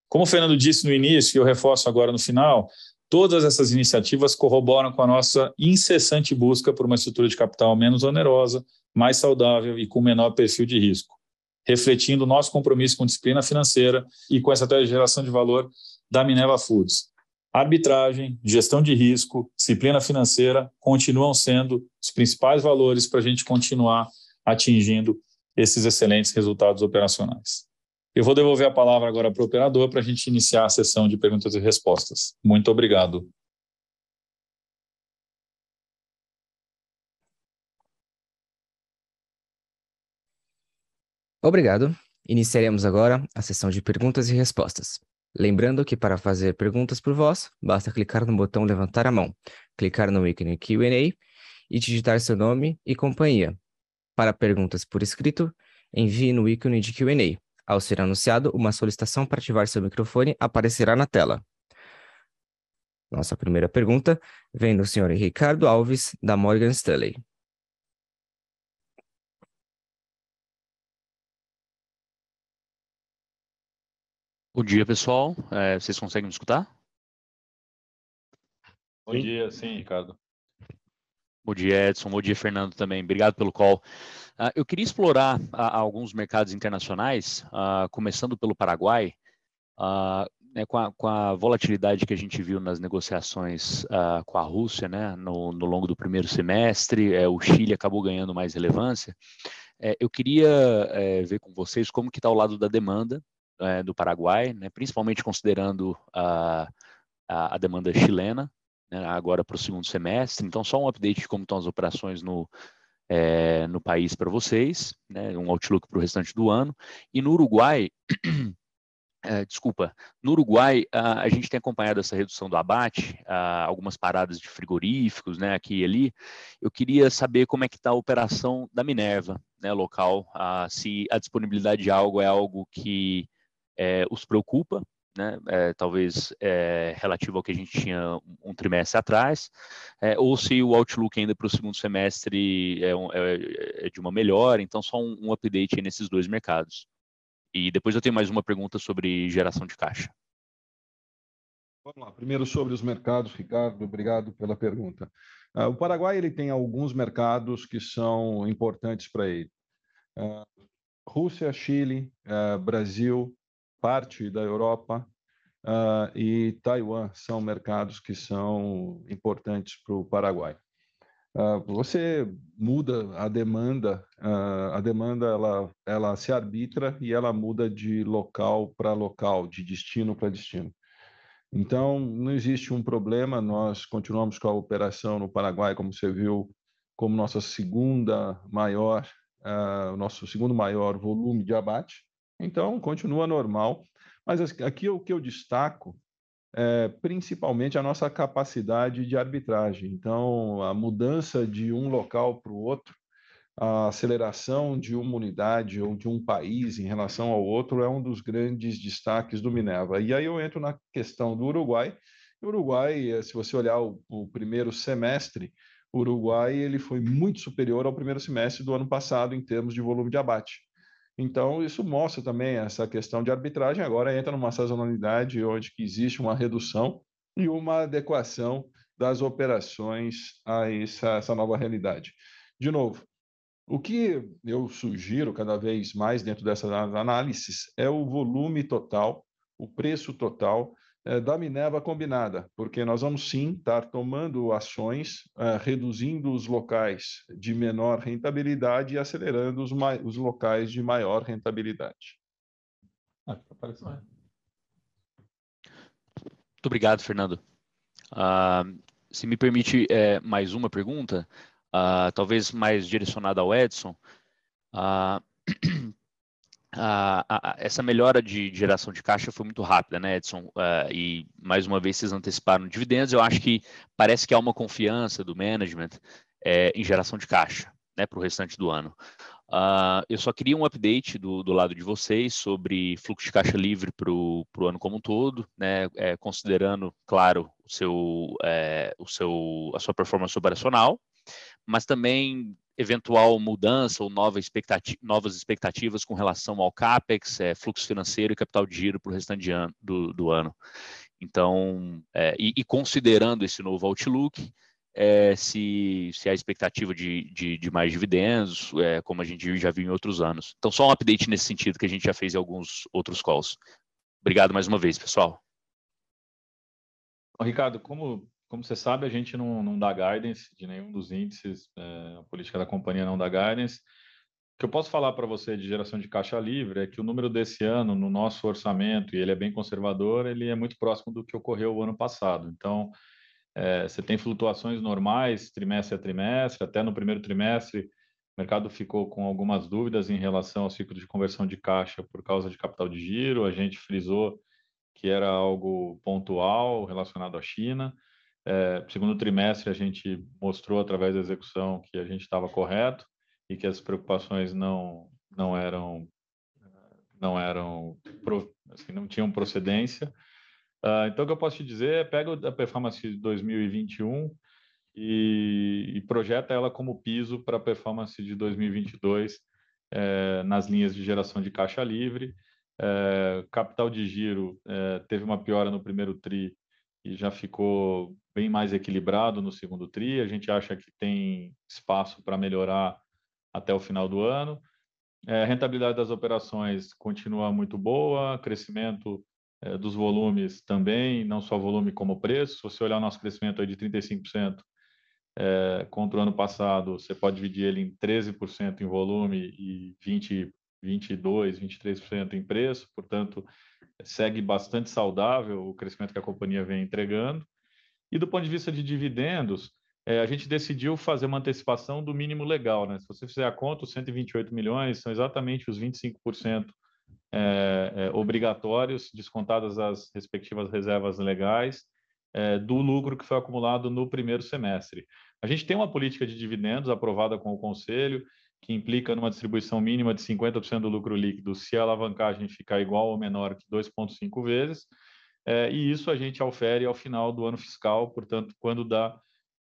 Como o Fernando disse no início, e eu reforço agora no final, todas essas iniciativas corroboram com a nossa incessante busca por uma estrutura de capital menos onerosa, mais saudável e com menor perfil de risco, refletindo o nosso compromisso com disciplina financeira e com a estratégia de geração de valor da Minerva Foods. Arbitragem, gestão de risco, disciplina financeira continuam sendo os principais valores para a gente continuar atingindo esses excelentes resultados operacionais. Eu vou devolver a palavra agora para o operador para a gente iniciar a sessão de perguntas e respostas. Muito obrigado. Obrigado. Iniciaremos agora a sessão de perguntas e respostas. Lembrando que para fazer perguntas por voz, basta clicar no botão levantar a mão, clicar no ícone Q&A e digitar seu nome e companhia. Para perguntas por escrito, envie no ícone de Q&A. Ao ser anunciado, uma solicitação para ativar seu microfone aparecerá na tela. Nossa primeira pergunta vem do senhor Ricardo Alves, da Morgan Stanley. Bom dia, pessoal. É, vocês conseguem me escutar? Bom sim. dia, sim, Ricardo. Bom dia, Edson. Bom dia, Fernando, também. Obrigado pelo call. Uh, eu queria explorar uh, alguns mercados internacionais, uh, começando pelo Paraguai. Né, com, a, com, a, volatilidade que a gente viu nas negociações com a Rússia né, no, no, longo do primeiro semestre, é, o Chile acabou ganhando mais relevância. É, eu queria é, ver com vocês como que está o lado da demanda é, do Paraguai, né, principalmente considerando a, a, a demanda chilena, né, agora para o segundo semestre. Então, só um update de como estão as operações no, é, no país para vocês, né, um outlook para o restante do ano. E no Uruguai, é, desculpa, no Uruguai a, a, gente tem acompanhado essa redução do abate, a, algumas paradas de frigoríficos, né, aqui e ali. Eu queria saber como é que está a operação da Minerva, né, local, se a disponibilidade de algo é algo que é, os preocupa, né, é, talvez é, relativo ao que a gente tinha um trimestre atrás, é, ou se o outlook ainda para o segundo semestre é, um, é, é, de uma melhora, então só um, um update nesses dois mercados. E depois eu tenho mais uma pergunta sobre geração de caixa. Vamos lá, primeiro sobre os mercados, Ricardo, obrigado pela pergunta. Uh, o Paraguai ele tem alguns mercados que são importantes para ele. Uh, Rússia, Chile, uh, Brasil, parte da Europa uh, e Taiwan são mercados que são importantes para o Paraguai. Uh, você muda a demanda, uh, a demanda ela, ela se arbitra e ela muda de local para local, de destino para destino. Então, não existe um problema, nós continuamos com a operação no Paraguai, como você viu, como nossa segunda maior, uh, nosso segundo maior volume de abate, então, continua normal. Mas aqui o que eu destaco é principalmente a nossa capacidade de arbitragem. Então, a mudança de um local para o outro, a aceleração de uma unidade ou de um país em relação ao outro é um dos grandes destaques do Minerva. E aí eu entro na questão do Uruguai. O Uruguai, se você olhar o, o primeiro semestre, o Uruguai ele foi muito superior ao primeiro semestre do ano passado em termos de volume de abate. Então, isso mostra também essa questão de arbitragem. Agora entra numa sazonalidade onde existe uma redução e uma adequação das operações a essa, essa nova realidade. De novo, o que eu sugiro cada vez mais dentro dessas análises é o volume total, o preço total da Minerva combinada, porque nós vamos sim estar tomando ações, é, reduzindo os locais de menor rentabilidade e acelerando os, os locais de maior rentabilidade. Ah, Muito obrigado, Fernando. Uh, se me permite é, mais uma pergunta, uh, talvez mais direcionada ao Edson. Uh, a, a, essa melhora de, geração de caixa foi muito rápida, né, Edson? Uh, e mais uma vez vocês anteciparam dividendos. Eu acho que parece que há uma confiança do management é, em geração de caixa, né, para o restante do ano. Uh, eu só queria um update do, do, lado de vocês sobre fluxo de caixa livre para o ano como um todo, né, é, considerando, claro, o seu, é, o seu, a sua performance operacional, mas também eventual mudança ou nova expectativa, novas expectativas com relação ao CAPEX, é, fluxo financeiro e capital de giro para o restante do, do, ano. Então, é, e, e, considerando esse novo outlook, é, se, se há expectativa de, de, de mais dividendos, é, como a gente já viu em outros anos. Então, só um update nesse sentido que a gente já fez em alguns outros calls. Obrigado mais uma vez, pessoal. Ricardo, como como você sabe, a gente não, não dá guidance de nenhum dos índices, é, a política da companhia não dá guidance. O que eu posso falar para você de geração de caixa livre é que o número desse ano, no nosso orçamento, e ele é bem conservador, ele é muito próximo do que ocorreu o ano passado. Então, é, você tem flutuações normais, trimestre a trimestre, até no primeiro trimestre, o mercado ficou com algumas dúvidas em relação ao ciclo de conversão de caixa por causa de capital de giro, a gente frisou que era algo pontual relacionado à China. É, segundo trimestre, a gente mostrou através da execução que a gente estava correto e que as preocupações não, não eram não eram assim, não tinham procedência. Uh, então, o que eu posso te dizer é pega a performance de 2021 e, e projeta ela como piso para a performance de 2022 é, nas linhas de geração de caixa livre. É, capital de giro teve uma piora no primeiro TRI e já ficou bem mais equilibrado no segundo TRI. A gente acha que tem espaço para melhorar até o final do ano. É, rentabilidade das operações continua muito boa, crescimento é, dos volumes também, não só volume como preço. Se você olhar o nosso crescimento aí de 35% é, contra o ano passado, você pode dividir ele em 13% em volume e 20, 22, 23% em preço, portanto, segue bastante saudável o crescimento que a companhia vem entregando. E do ponto de vista de dividendos, é, a gente decidiu fazer uma antecipação do mínimo legal. Né? Se você fizer a conta, os 128 milhões são exatamente os 25% é, é, obrigatórios, descontadas as respectivas reservas legais, é, do lucro que foi acumulado no primeiro semestre. A gente tem uma política de dividendos aprovada com o Conselho, que implica numa distribuição mínima de 50% do lucro líquido se a alavancagem ficar igual ou menor que 2,5 vezes, é, e isso a gente aufere ao final do ano fiscal, portanto, quando dá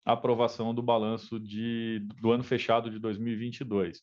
aprovação do balanço de, do ano fechado de 2022.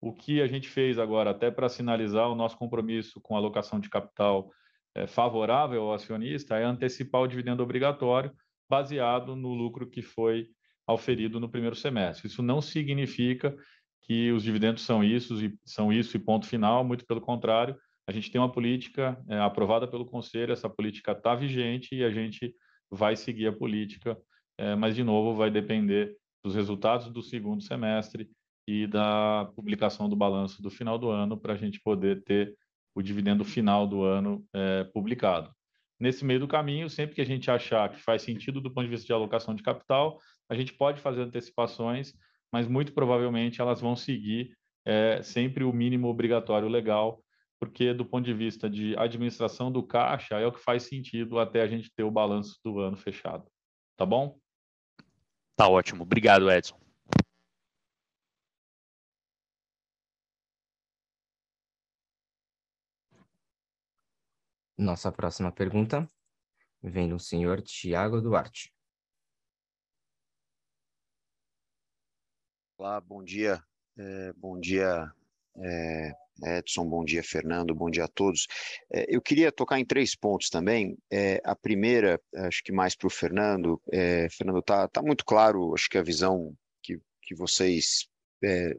O que a gente fez agora, até para sinalizar o nosso compromisso com a alocação de capital é, favorável ao acionista, é antecipar o dividendo obrigatório baseado no lucro que foi auferido no primeiro semestre. Isso não significa que os dividendos são isso e são isso e ponto final, muito pelo contrário, a gente tem uma política é, aprovada pelo Conselho, essa política está vigente e a gente vai seguir a política, é, mas, de novo, vai depender dos resultados do segundo semestre e da publicação do balanço do final do ano para a gente poder ter o dividendo final do ano é, publicado. Nesse meio do caminho, sempre que a gente achar que faz sentido do ponto de vista de alocação de capital, a gente pode fazer antecipações, mas muito provavelmente elas vão seguir é, sempre o mínimo obrigatório legal porque do ponto de vista de administração do caixa é o que faz sentido até a gente ter o balanço do ano fechado. Tá bom? Tá ótimo. Obrigado, Edson. Nossa próxima pergunta vem do senhor Tiago Duarte. Olá, bom dia. É, bom dia, é, Edson, bom dia, Fernando, bom dia a todos. É, eu queria tocar em três pontos também. É, a primeira, acho que mais para o Fernando. É, Fernando, está tá muito claro, acho que a visão que, que vocês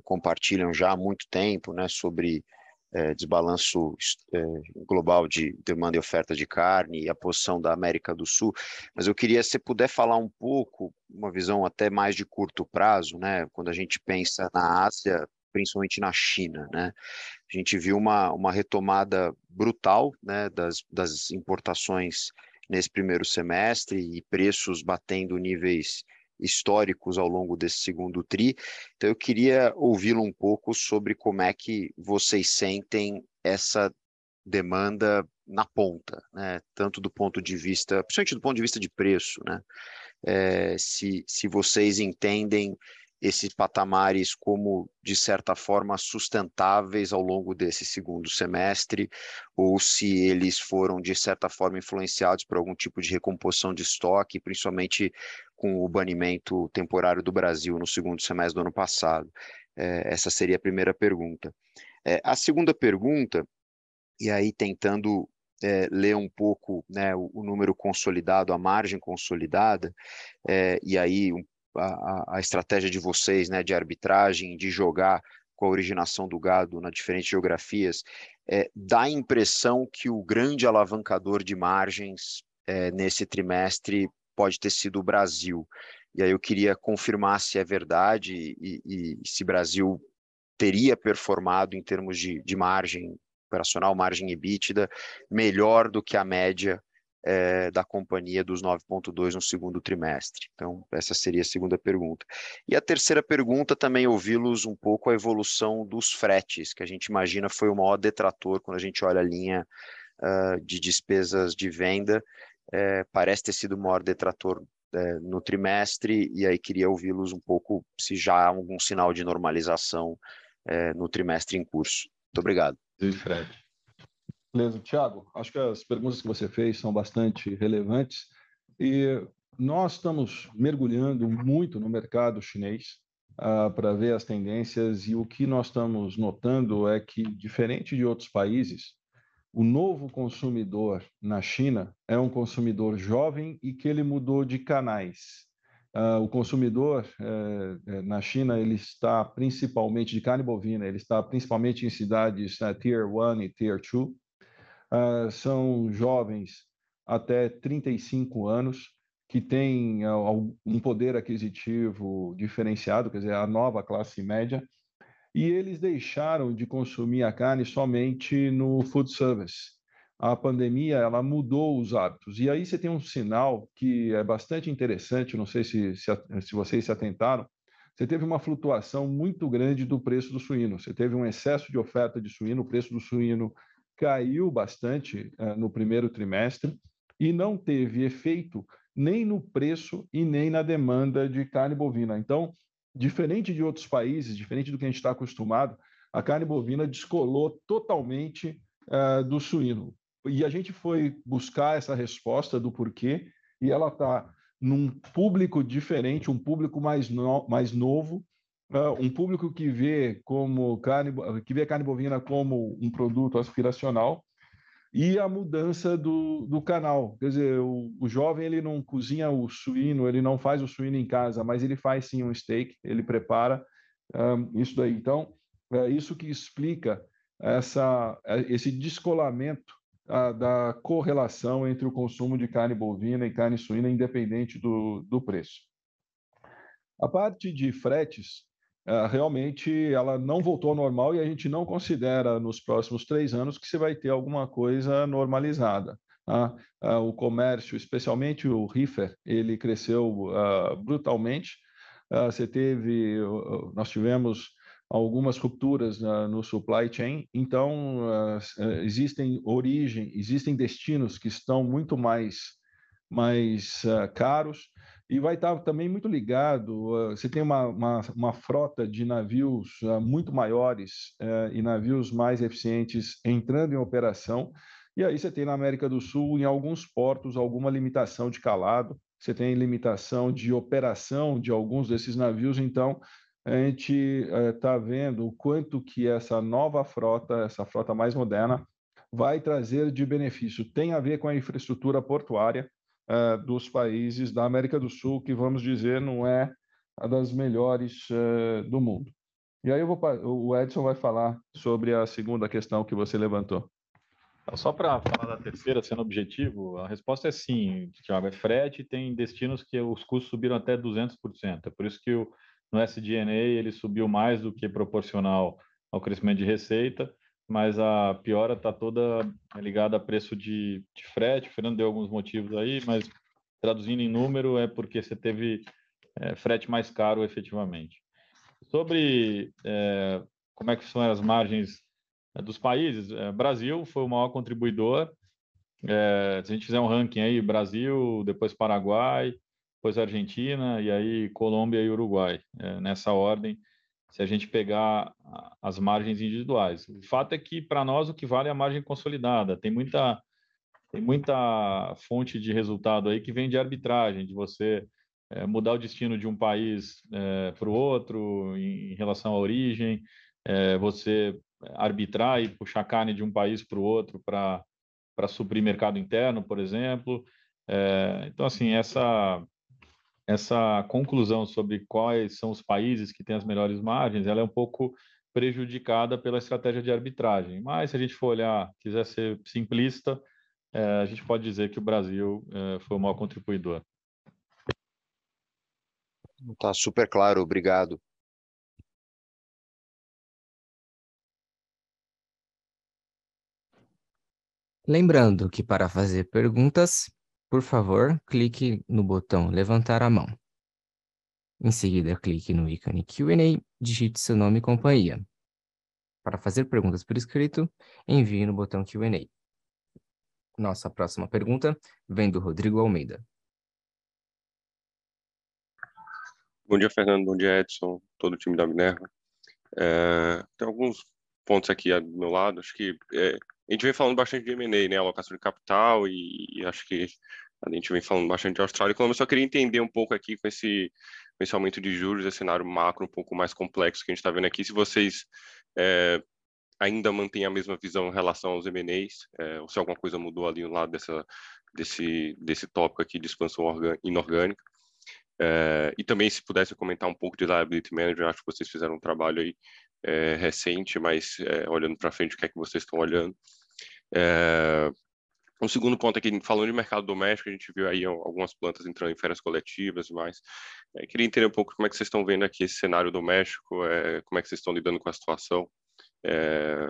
compartilham já há muito tempo, né, sobre desbalanço global de demanda e oferta de carne e a posição da América do Sul, mas eu queria, se puder falar um pouco, uma visão até mais de curto prazo, né? Quando a gente pensa na Ásia, principalmente na China, né? A gente viu uma, uma retomada brutal, né, das, das importações nesse primeiro semestre e preços batendo níveis históricos ao longo desse segundo tri. Então eu queria ouvi-lo um pouco sobre como é que vocês sentem essa demanda na ponta, né? tanto do ponto de vista, principalmente do ponto de vista de preço, né? É, se, se vocês entendem esses patamares como, de certa forma, sustentáveis ao longo desse segundo semestre, ou se eles foram, de certa forma, influenciados por algum tipo de recomposição de estoque, principalmente com o banimento temporário do Brasil no segundo semestre do ano passado. É, essa seria a primeira pergunta. É, a segunda pergunta, e aí tentando é, ler um pouco né, o, o, número consolidado, a margem consolidada, é, e aí um a, a estratégia de vocês, né, de arbitragem, de jogar com a originação do gado nas diferentes geografias, é, dá a impressão que o grande alavancador de margens é, nesse trimestre pode ter sido o Brasil. E aí eu queria confirmar se é verdade e, e se Brasil teria performado em termos de, de margem operacional, margem EBITDA, melhor do que a média é, da companhia dos 9,2 no segundo trimestre. Então, essa seria a segunda pergunta. E a terceira pergunta, também ouvi-los um pouco a evolução dos fretes, que a gente imagina foi o maior detrator quando a gente olha a linha uh, de despesas de venda, é, parece ter sido o maior detrator é, no trimestre, e aí queria ouvi-los um pouco se já há algum sinal de normalização é, no trimestre em curso. Muito obrigado. Sim, Fred. Beleza, Tiago, acho que as perguntas que você fez são bastante relevantes. E nós estamos mergulhando muito no mercado chinês uh, para ver as tendências e o que nós estamos notando é que, diferente de outros países, o novo consumidor na China é um consumidor jovem e que ele mudou de canais. Uh, o consumidor uh, na China ele está principalmente de carne bovina, ele está principalmente em cidades uh, Tier 1 e Tier 2, uh, são jovens até 35 anos que têm uh, um poder aquisitivo diferenciado, quer dizer, a nova classe média, e eles deixaram de consumir a carne somente no food service. A pandemia ela mudou os hábitos. E aí você tem um sinal que é bastante interessante, não sei se, se, se vocês se atentaram, você teve uma flutuação muito grande do preço do suíno. Você teve um excesso de oferta de suíno, o preço do suíno caiu bastante uh, no primeiro trimestre e não teve efeito nem no preço e nem na demanda de carne bovina. Então, diferente de outros países, diferente do que a gente está acostumado, a carne bovina descolou totalmente uh, do suíno. E a gente foi buscar essa resposta do porquê, e ela está num público diferente, um público mais, no, mais novo, um público que vê como carne, que vê a carne bovina como um produto aspiracional e a mudança do, do canal. Quer dizer, o, o jovem ele não cozinha o suíno, ele não faz o suíno em casa, mas ele faz sim um steak, ele prepara um, isso daí. Então, é isso que explica essa, esse descolamento da correlação entre o consumo de carne bovina e carne suína, independente do, do preço. A parte de fretes, é, realmente ela não voltou ao normal e a gente não considera nos próximos três anos que você vai ter alguma coisa normalizada. Tá? Uh, o comércio, especialmente o reefer, ele cresceu uh, brutalmente. Uh, você teve, nós tivemos algumas rupturas no supply chain, então existem origem, existem destinos que estão muito mais mais caros e vai estar também muito ligado. Você tem uma, uma, uma frota de navios muito maiores e navios mais eficientes entrando em operação. E aí você tem na América do Sul, em alguns portos, alguma limitação de calado, você tem limitação de operação de alguns desses navios. Então, a gente está vendo o quanto que essa nova frota, essa frota mais moderna, vai trazer de benefício. Tem a ver com a infraestrutura portuária, uh, dos países da América do Sul, que vamos dizer não é a das melhores uh, do mundo. E aí vou, o Edson vai falar sobre a segunda questão que você levantou. Só para falar da terceira, sendo objetivo, a resposta é sim, Thiago. É frete tem destinos que os custos subiram até 200%. É por isso que o, no SDNA ele subiu mais do que proporcional ao crescimento de receita, mas a piora está toda ligada a preço de, de frete. O Fernando deu alguns motivos aí, mas traduzindo em número, é porque você teve é, frete mais caro efetivamente. Sobre é, como é que são as margens é, dos países, é, Brasil foi o maior contribuidor. É, se a gente fizer um ranking aí, Brasil, depois Paraguai, depois Argentina e aí Colômbia e Uruguai, é, nessa ordem, se a gente pegar as margens individuais. O fato é que para nós o que vale é a margem consolidada. Tem muita tem muita fonte de resultado aí que vem de arbitragem, de você é, mudar o destino de um país é, para o outro em, em, relação à origem, é, você arbitrar e puxar carne de um país para o outro para suprir mercado interno, por exemplo. É, então, assim, essa, essa conclusão sobre quais são os países que têm as melhores margens, ela é um pouco prejudicada pela estratégia de arbitragem. Mas, se a gente for olhar, quiser ser simplista, é, a gente pode dizer que o Brasil é, foi o maior contribuidor. Tá super claro, obrigado. Lembrando que para fazer perguntas, por favor, clique no botão levantar a mão. Em seguida, clique no ícone Q&A, digite seu nome e companhia. Para fazer perguntas por escrito, envie no botão Q&A. Nossa próxima pergunta vem do Rodrigo Almeida. Bom dia, Fernando. Bom dia, Edson, todo o time da Minerva. É, tem alguns pontos aqui do meu lado. Acho que é, a gente vem falando bastante de M&A, né, alocação de capital, e, e, acho que a gente vem falando bastante de Austrália e Colômbia. Só queria entender um pouco aqui com esse, com esse aumento de juros, esse cenário macro um pouco mais complexo que a gente está vendo aqui, se vocês é, ainda mantêm a mesma visão em relação aos M&As, é, ou se alguma coisa mudou ali no lado dessa, desse, desse tópico aqui de expansão inorgânica. É, e também, se pudesse comentar um pouco de liability manager, acho que vocês fizeram um trabalho aí é, recente, mas é, olhando para frente, o que é que vocês estão olhando? É, um segundo ponto aqui, falando de mercado doméstico, a gente viu aí algumas plantas entrando em férias coletivas e mais. É, queria entender um pouco como é que vocês estão vendo aqui esse cenário doméstico, é, como é que vocês estão lidando com a situação. É,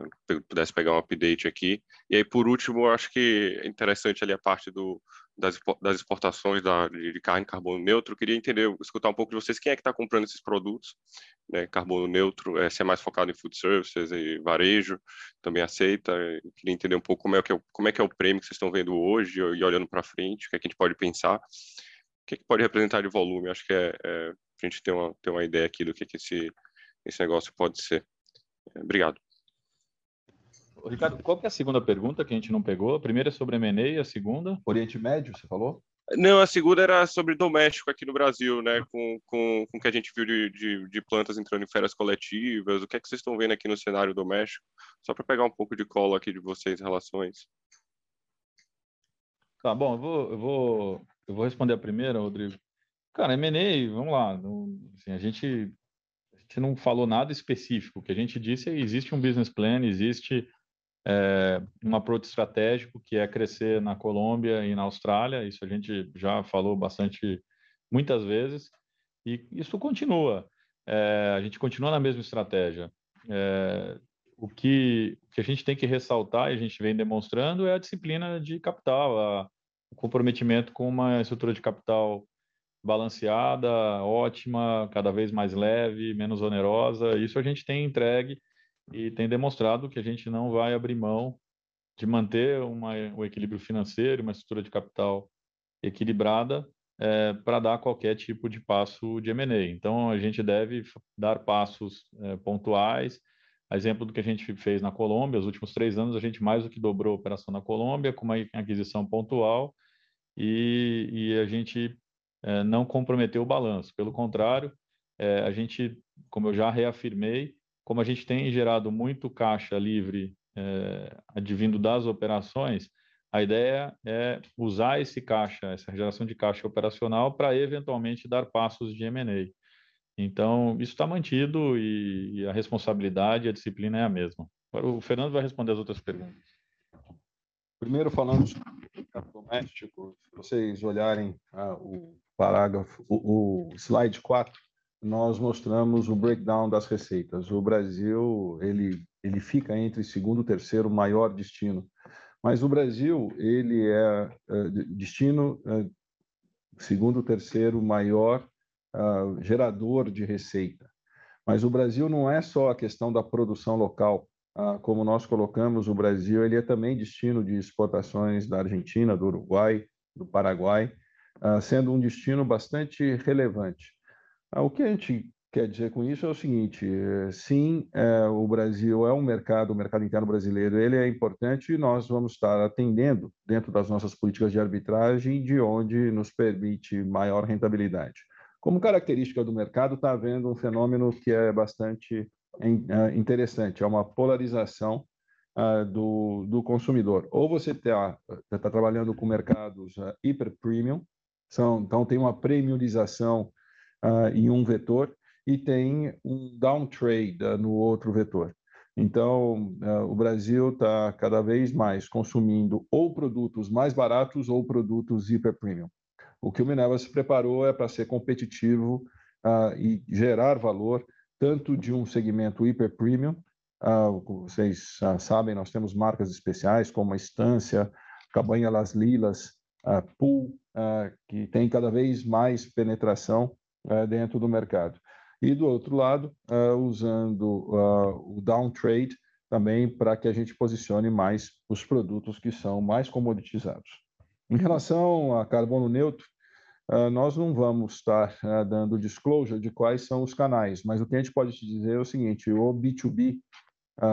pudesse pegar um update aqui. E aí, por último, eu acho que é interessante ali a parte do, das, das exportações da, de, carne carbono neutro. Eu queria entender, escutar um pouco de vocês, quem é que está comprando esses produtos, né, carbono neutro, é, se é mais focado em food services e varejo, também aceita. Eu queria entender um pouco como é que é, como é, que é o prêmio que vocês estão vendo hoje e olhando para frente, o que, é que a gente pode pensar, o que, é que pode representar de volume. Acho que é, é a gente ter uma, ter uma ideia aqui do que, que esse, esse negócio pode ser. Obrigado. Ricardo, qual que é a segunda pergunta que a gente não pegou? A primeira é sobre M&A e a segunda? Oriente Médio, você falou? Não, a segunda era sobre doméstico aqui no Brasil, né? Com, com, com o que a gente viu de, de, de, plantas entrando em férias coletivas. O que é que vocês estão vendo aqui no cenário doméstico? Só para pegar um pouco de cola aqui de vocês em relação a isso. Tá bom, eu vou, eu vou, eu vou responder a primeira, Rodrigo. Cara, M&A, vamos lá. Assim, a gente gente não falou nada específico. O que a gente disse é existe um business plan, existe é, um approach estratégico que é crescer na Colômbia e na Austrália. Isso a gente já falou bastante, muitas vezes, e isso continua. É, a gente continua na mesma estratégia. É, o, que, que a gente tem que ressaltar e a gente vem demonstrando é a disciplina de capital, a, o comprometimento com uma estrutura de capital balanceada, ótima, cada vez mais leve, menos onerosa. Isso a gente tem entregue e tem demonstrado que a gente não vai abrir mão de manter uma, um equilíbrio financeiro, uma estrutura de capital equilibrada é, para dar qualquer tipo de passo de M&A. Então, a gente deve dar passos é, pontuais. A exemplo do que a gente fez na Colômbia, os últimos três anos a gente mais do que dobrou a operação na Colômbia com uma aquisição pontual e, e a gente é, não comprometeu o balanço. Pelo contrário, é, a gente, como eu já reafirmei, como a gente tem gerado muito caixa livre é, advindo das operações, a ideia é usar esse caixa, essa geração de caixa operacional para eventualmente dar passos de M&A. Então, isso está mantido e, e, a responsabilidade, a disciplina é a mesma. Agora, o Fernando vai responder as outras perguntas. Primeiro, falando sobre o mercado doméstico, se vocês olharem ah, o parágrafo, o, o slide 4, nós mostramos o breakdown das receitas. O Brasil, ele, ele fica entre segundo e terceiro maior destino. Mas o Brasil, ele é, é destino é, segundo terceiro maior uh, gerador de receita. Mas o Brasil não é só a questão da produção local. Uh, como nós colocamos, o Brasil ele é também destino de exportações da Argentina, do Uruguai, do Paraguai, uh, sendo um destino bastante relevante. O que a gente quer dizer com isso é o seguinte: eh, sim, é, o Brasil é um mercado, o mercado interno brasileiro, ele é importante e nós vamos estar atendendo dentro das nossas políticas de arbitragem, de onde nos permite maior rentabilidade. Como característica do mercado, está havendo um fenômeno que é bastante é, interessante, é uma polarização uh, do, do consumidor. Ou você está tá trabalhando com mercados uh, hiper premium, são, então tem uma premiumização uh, em um vetor, e tem um downtrade uh, no outro vetor. Então, uh, o Brasil está cada vez mais consumindo ou produtos mais baratos ou produtos hiper premium. O que o Minerva se preparou é para ser competitivo uh, e gerar valor tanto de um segmento hiper premium, uh, vocês uh, sabem, nós temos marcas especiais como a Estância, Cabanha Las Lilas, Pool, que tem cada vez mais penetração dentro do mercado e do outro lado, uh, usando uh, o downtrade também para que a gente posicione mais os produtos que são mais comoditizados. Em relação a carbono neutro, nós não vamos estar dando disclosure de quais são os canais, mas o que a gente pode te dizer é o seguinte: o B2B,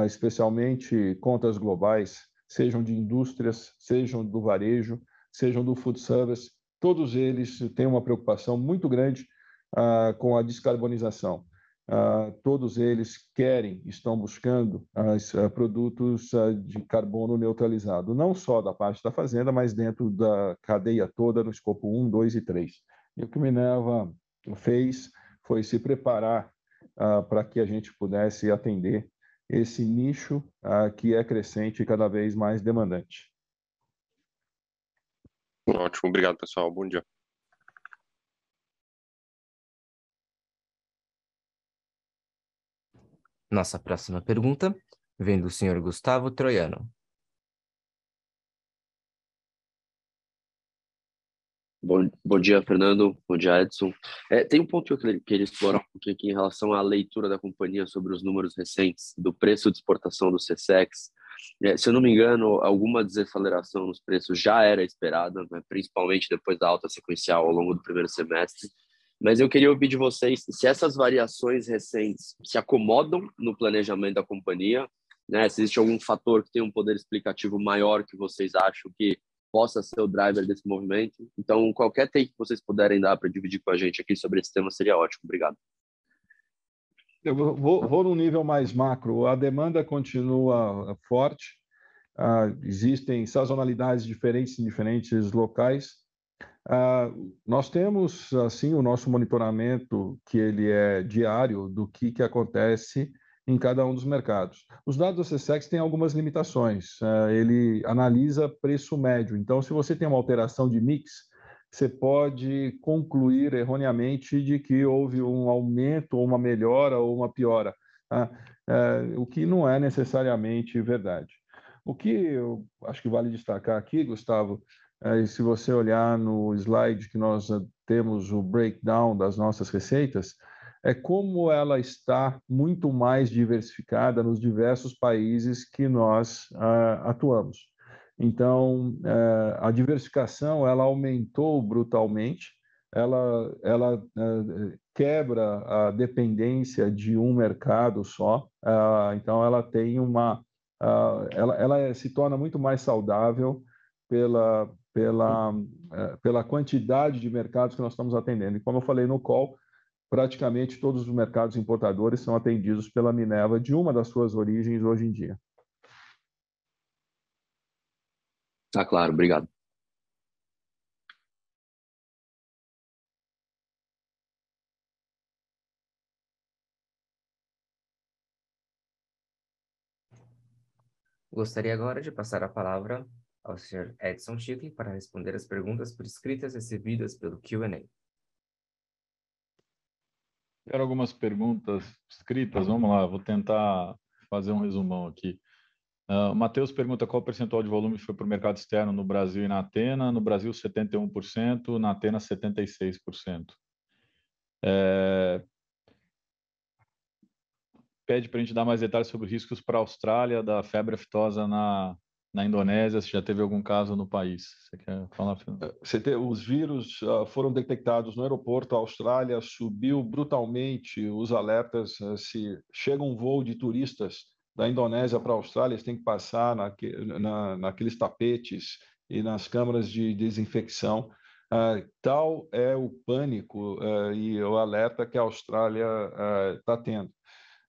especialmente contas globais, sejam de indústrias, sejam do varejo, sejam do food service, todos eles têm uma preocupação muito grande ah, com a descarbonização. Ah, todos eles querem, estão buscando ah, produtos de carbono neutralizado, não só da parte da fazenda, mas dentro da cadeia toda, no escopo 1, 2 e 3. E o que o Minerva fez foi se preparar para que a gente pudesse atender esse nicho que é crescente e cada vez mais demandante. Ótimo, obrigado pessoal, bom dia. Nossa próxima pergunta vem do senhor Gustavo Troiano. Bom, bom dia, Fernando. Bom dia, Edson. É, tem um ponto que eu queria explorar um pouquinho aqui em relação à leitura da companhia sobre os números recentes do preço de exportação do CSEX. É, se eu não me engano, alguma desaceleração nos preços já era esperada, né, principalmente depois da alta sequencial ao longo do primeiro semestre. Mas eu queria ouvir de vocês se essas variações recentes se acomodam no planejamento da companhia, né? Se existe algum fator que tem um poder explicativo maior que vocês acham que possa ser o driver desse movimento. Então, qualquer take que vocês puderem dar para dividir com a gente aqui sobre esse tema seria ótimo. Obrigado. Eu vou, vou no nível mais macro. A demanda continua forte. Uh, existem sazonalidades diferentes em diferentes locais. Uh, nós temos, assim, o nosso monitoramento, que ele é diário, do que, que acontece em cada um dos mercados. Os dados do CSEX têm algumas limitações. Uh, ele analisa preço médio. Então, se você tem uma alteração de mix, você pode concluir erroneamente de que houve um aumento, ou uma melhora, ou uma piora, uh, o que não é necessariamente verdade. O que eu acho que vale destacar aqui, Gustavo, e se você olhar no slide que nós temos o breakdown das nossas receitas, é como ela está muito mais diversificada nos diversos países que nós uh, atuamos. Então, uh, a diversificação ela aumentou brutalmente, ela, ela uh, quebra a dependência de um mercado só, então ela tem uma, ela, ela se torna muito mais saudável pela, pela, é, pela quantidade de mercados que nós estamos atendendo. E como eu falei no call, praticamente todos os mercados importadores são atendidos pela Minerva de uma das suas origens hoje em dia. Tá claro, obrigado. Gostaria agora de passar a palavra ao Sr. Edson Chicle para responder as perguntas por escritas recebidas pelo Q&A. Quero algumas perguntas escritas, vamos lá, vou tentar fazer um resumão aqui. Uh, Matheus pergunta qual percentual de volume foi para o mercado externo no Brasil e na Atena. No Brasil, 71%, na Atena, 76%. É... Pede para a gente dar mais detalhes sobre riscos para a Austrália da febre aftosa na, na Indonésia, se já teve algum caso no país. Você quer falar? É, os vírus uh, foram detectados no aeroporto, a Austrália subiu brutalmente os alertas. Uh, se chega um voo de turistas da Indonésia para a Austrália, eles têm que passar naque, na, naqueles tapetes e nas câmaras de desinfecção. Uh, tal é o pânico e o alerta que a Austrália está tendo.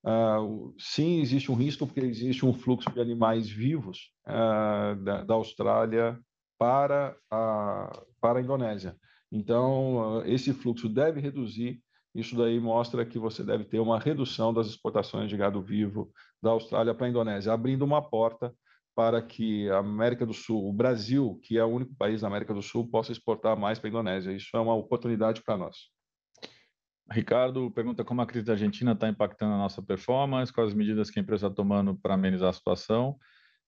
Uh, sim, existe um risco, porque existe um fluxo de animais vivos uh, da, da, Austrália para a, para a Indonésia. Então, uh, esse fluxo deve reduzir. Isso daí mostra que você deve ter uma redução das exportações de gado vivo da Austrália para a Indonésia, abrindo uma porta para que a América do Sul, o Brasil, que é o único país da América do Sul, possa exportar mais para a Indonésia. Isso é uma oportunidade para nós. Ricardo pergunta como a crise da Argentina está impactando a nossa performance, quais as medidas que a empresa está tomando para amenizar a situação.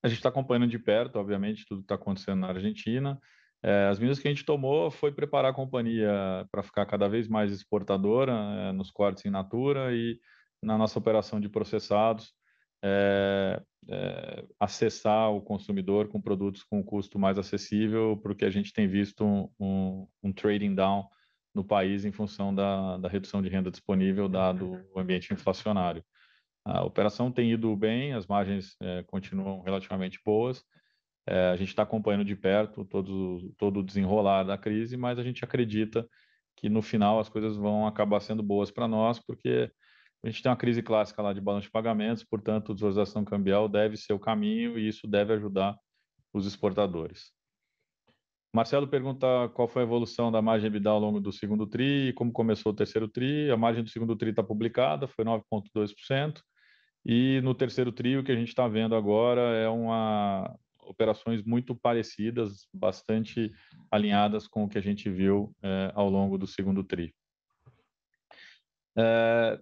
A gente está acompanhando de perto, obviamente, tudo que está acontecendo na Argentina. É, as medidas que a gente tomou foi preparar a companhia para ficar cada vez mais exportadora é, nos cortes em natura e na nossa operação de processados, é, acessar o consumidor com produtos com custo mais acessível, porque a gente tem visto um, um, um trading down no país em função da, da redução de renda disponível dado o ambiente inflacionário. A operação tem ido bem, as margens é, continuam relativamente boas. É, a gente está acompanhando de perto todo, todo o desenrolar da crise, mas a gente acredita que no final as coisas vão acabar sendo boas para nós, porque a gente tem uma crise clássica lá de balanço de pagamentos, portanto, a desvalorização cambial deve ser o caminho e isso deve ajudar os exportadores. Marcelo pergunta qual foi a evolução da margem EBITDA ao longo do segundo TRI e como começou o terceiro TRI. A margem do segundo TRI está publicada, foi 9,2%. E no terceiro TRI, o que a gente está vendo agora é uma operações muito parecidas, bastante alinhadas com o que a gente viu é, ao longo do segundo TRI. É,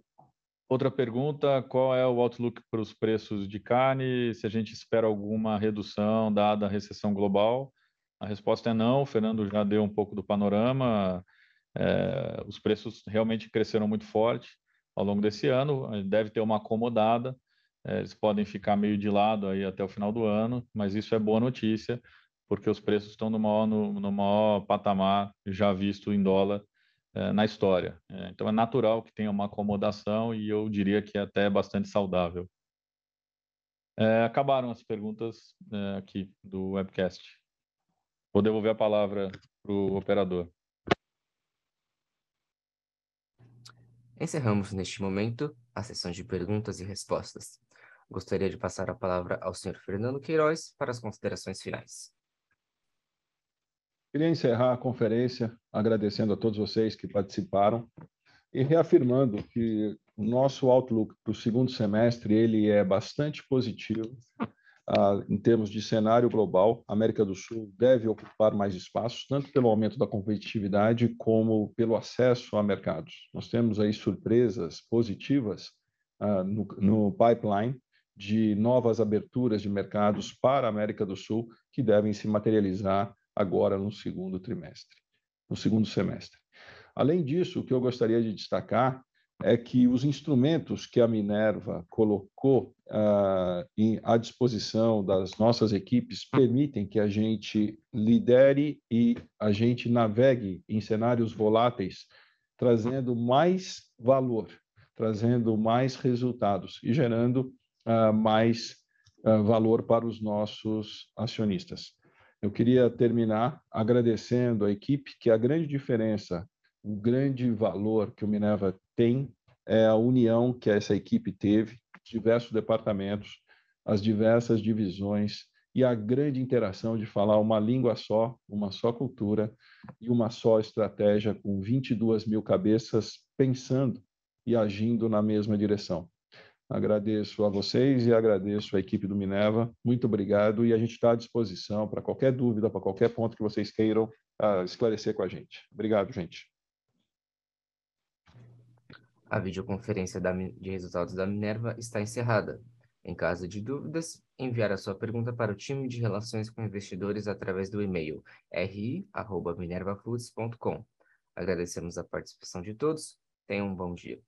outra pergunta, qual é o outlook para os preços de carne? Se a gente espera alguma redução dada a recessão global? A resposta é não. O Fernando já deu um pouco do panorama. É, os preços realmente cresceram muito forte ao longo desse ano. Deve ter uma acomodada. É, eles podem ficar meio de lado aí até o final do ano, mas isso é boa notícia, porque os preços estão no maior, no, no maior patamar já visto em dólar é, na história. É, então é natural que tenha uma acomodação e eu diria que é até bastante saudável. É, acabaram as perguntas aqui do webcast. Vou devolver a palavra para o operador. Encerramos neste momento a sessão de perguntas e respostas. Gostaria de passar a palavra ao senhor Fernando Queiroz para as considerações finais. Queria encerrar a conferência agradecendo a todos vocês que participaram e reafirmando que o nosso outlook para o segundo semestre ele é bastante positivo ah, em termos de cenário global, a América do Sul deve ocupar mais espaços, tanto pelo aumento da competitividade como pelo acesso a mercados. Nós temos aí surpresas positivas ah, no, no pipeline de novas aberturas de mercados para a América do Sul que devem se materializar agora no segundo trimestre, no segundo semestre. Além disso, o que eu gostaria de destacar é que os instrumentos que a Minerva colocou uh, em, à disposição das nossas equipes permitem que a gente lidere e a gente navegue em cenários voláteis, trazendo mais valor, trazendo mais resultados e gerando uh, mais uh, valor para os nossos acionistas. Eu queria terminar agradecendo a equipe, que a grande diferença o grande valor que o Minerva tem é a união que essa equipe teve, diversos departamentos, as diversas divisões e a grande interação de falar uma língua só, uma só cultura e uma só estratégia com 22 mil cabeças pensando e agindo na mesma direção. Agradeço a vocês e agradeço a equipe do Minerva. Muito obrigado e a gente está à disposição para qualquer dúvida, para qualquer ponto que vocês queiram uh, esclarecer com a gente. Obrigado, gente. A videoconferência de resultados da Minerva está encerrada. Em caso de dúvidas, enviar a sua pergunta para o time de relações com investidores através do e-mail ri@minervafoods.com. Agradecemos a participação de todos. Tenham um bom dia.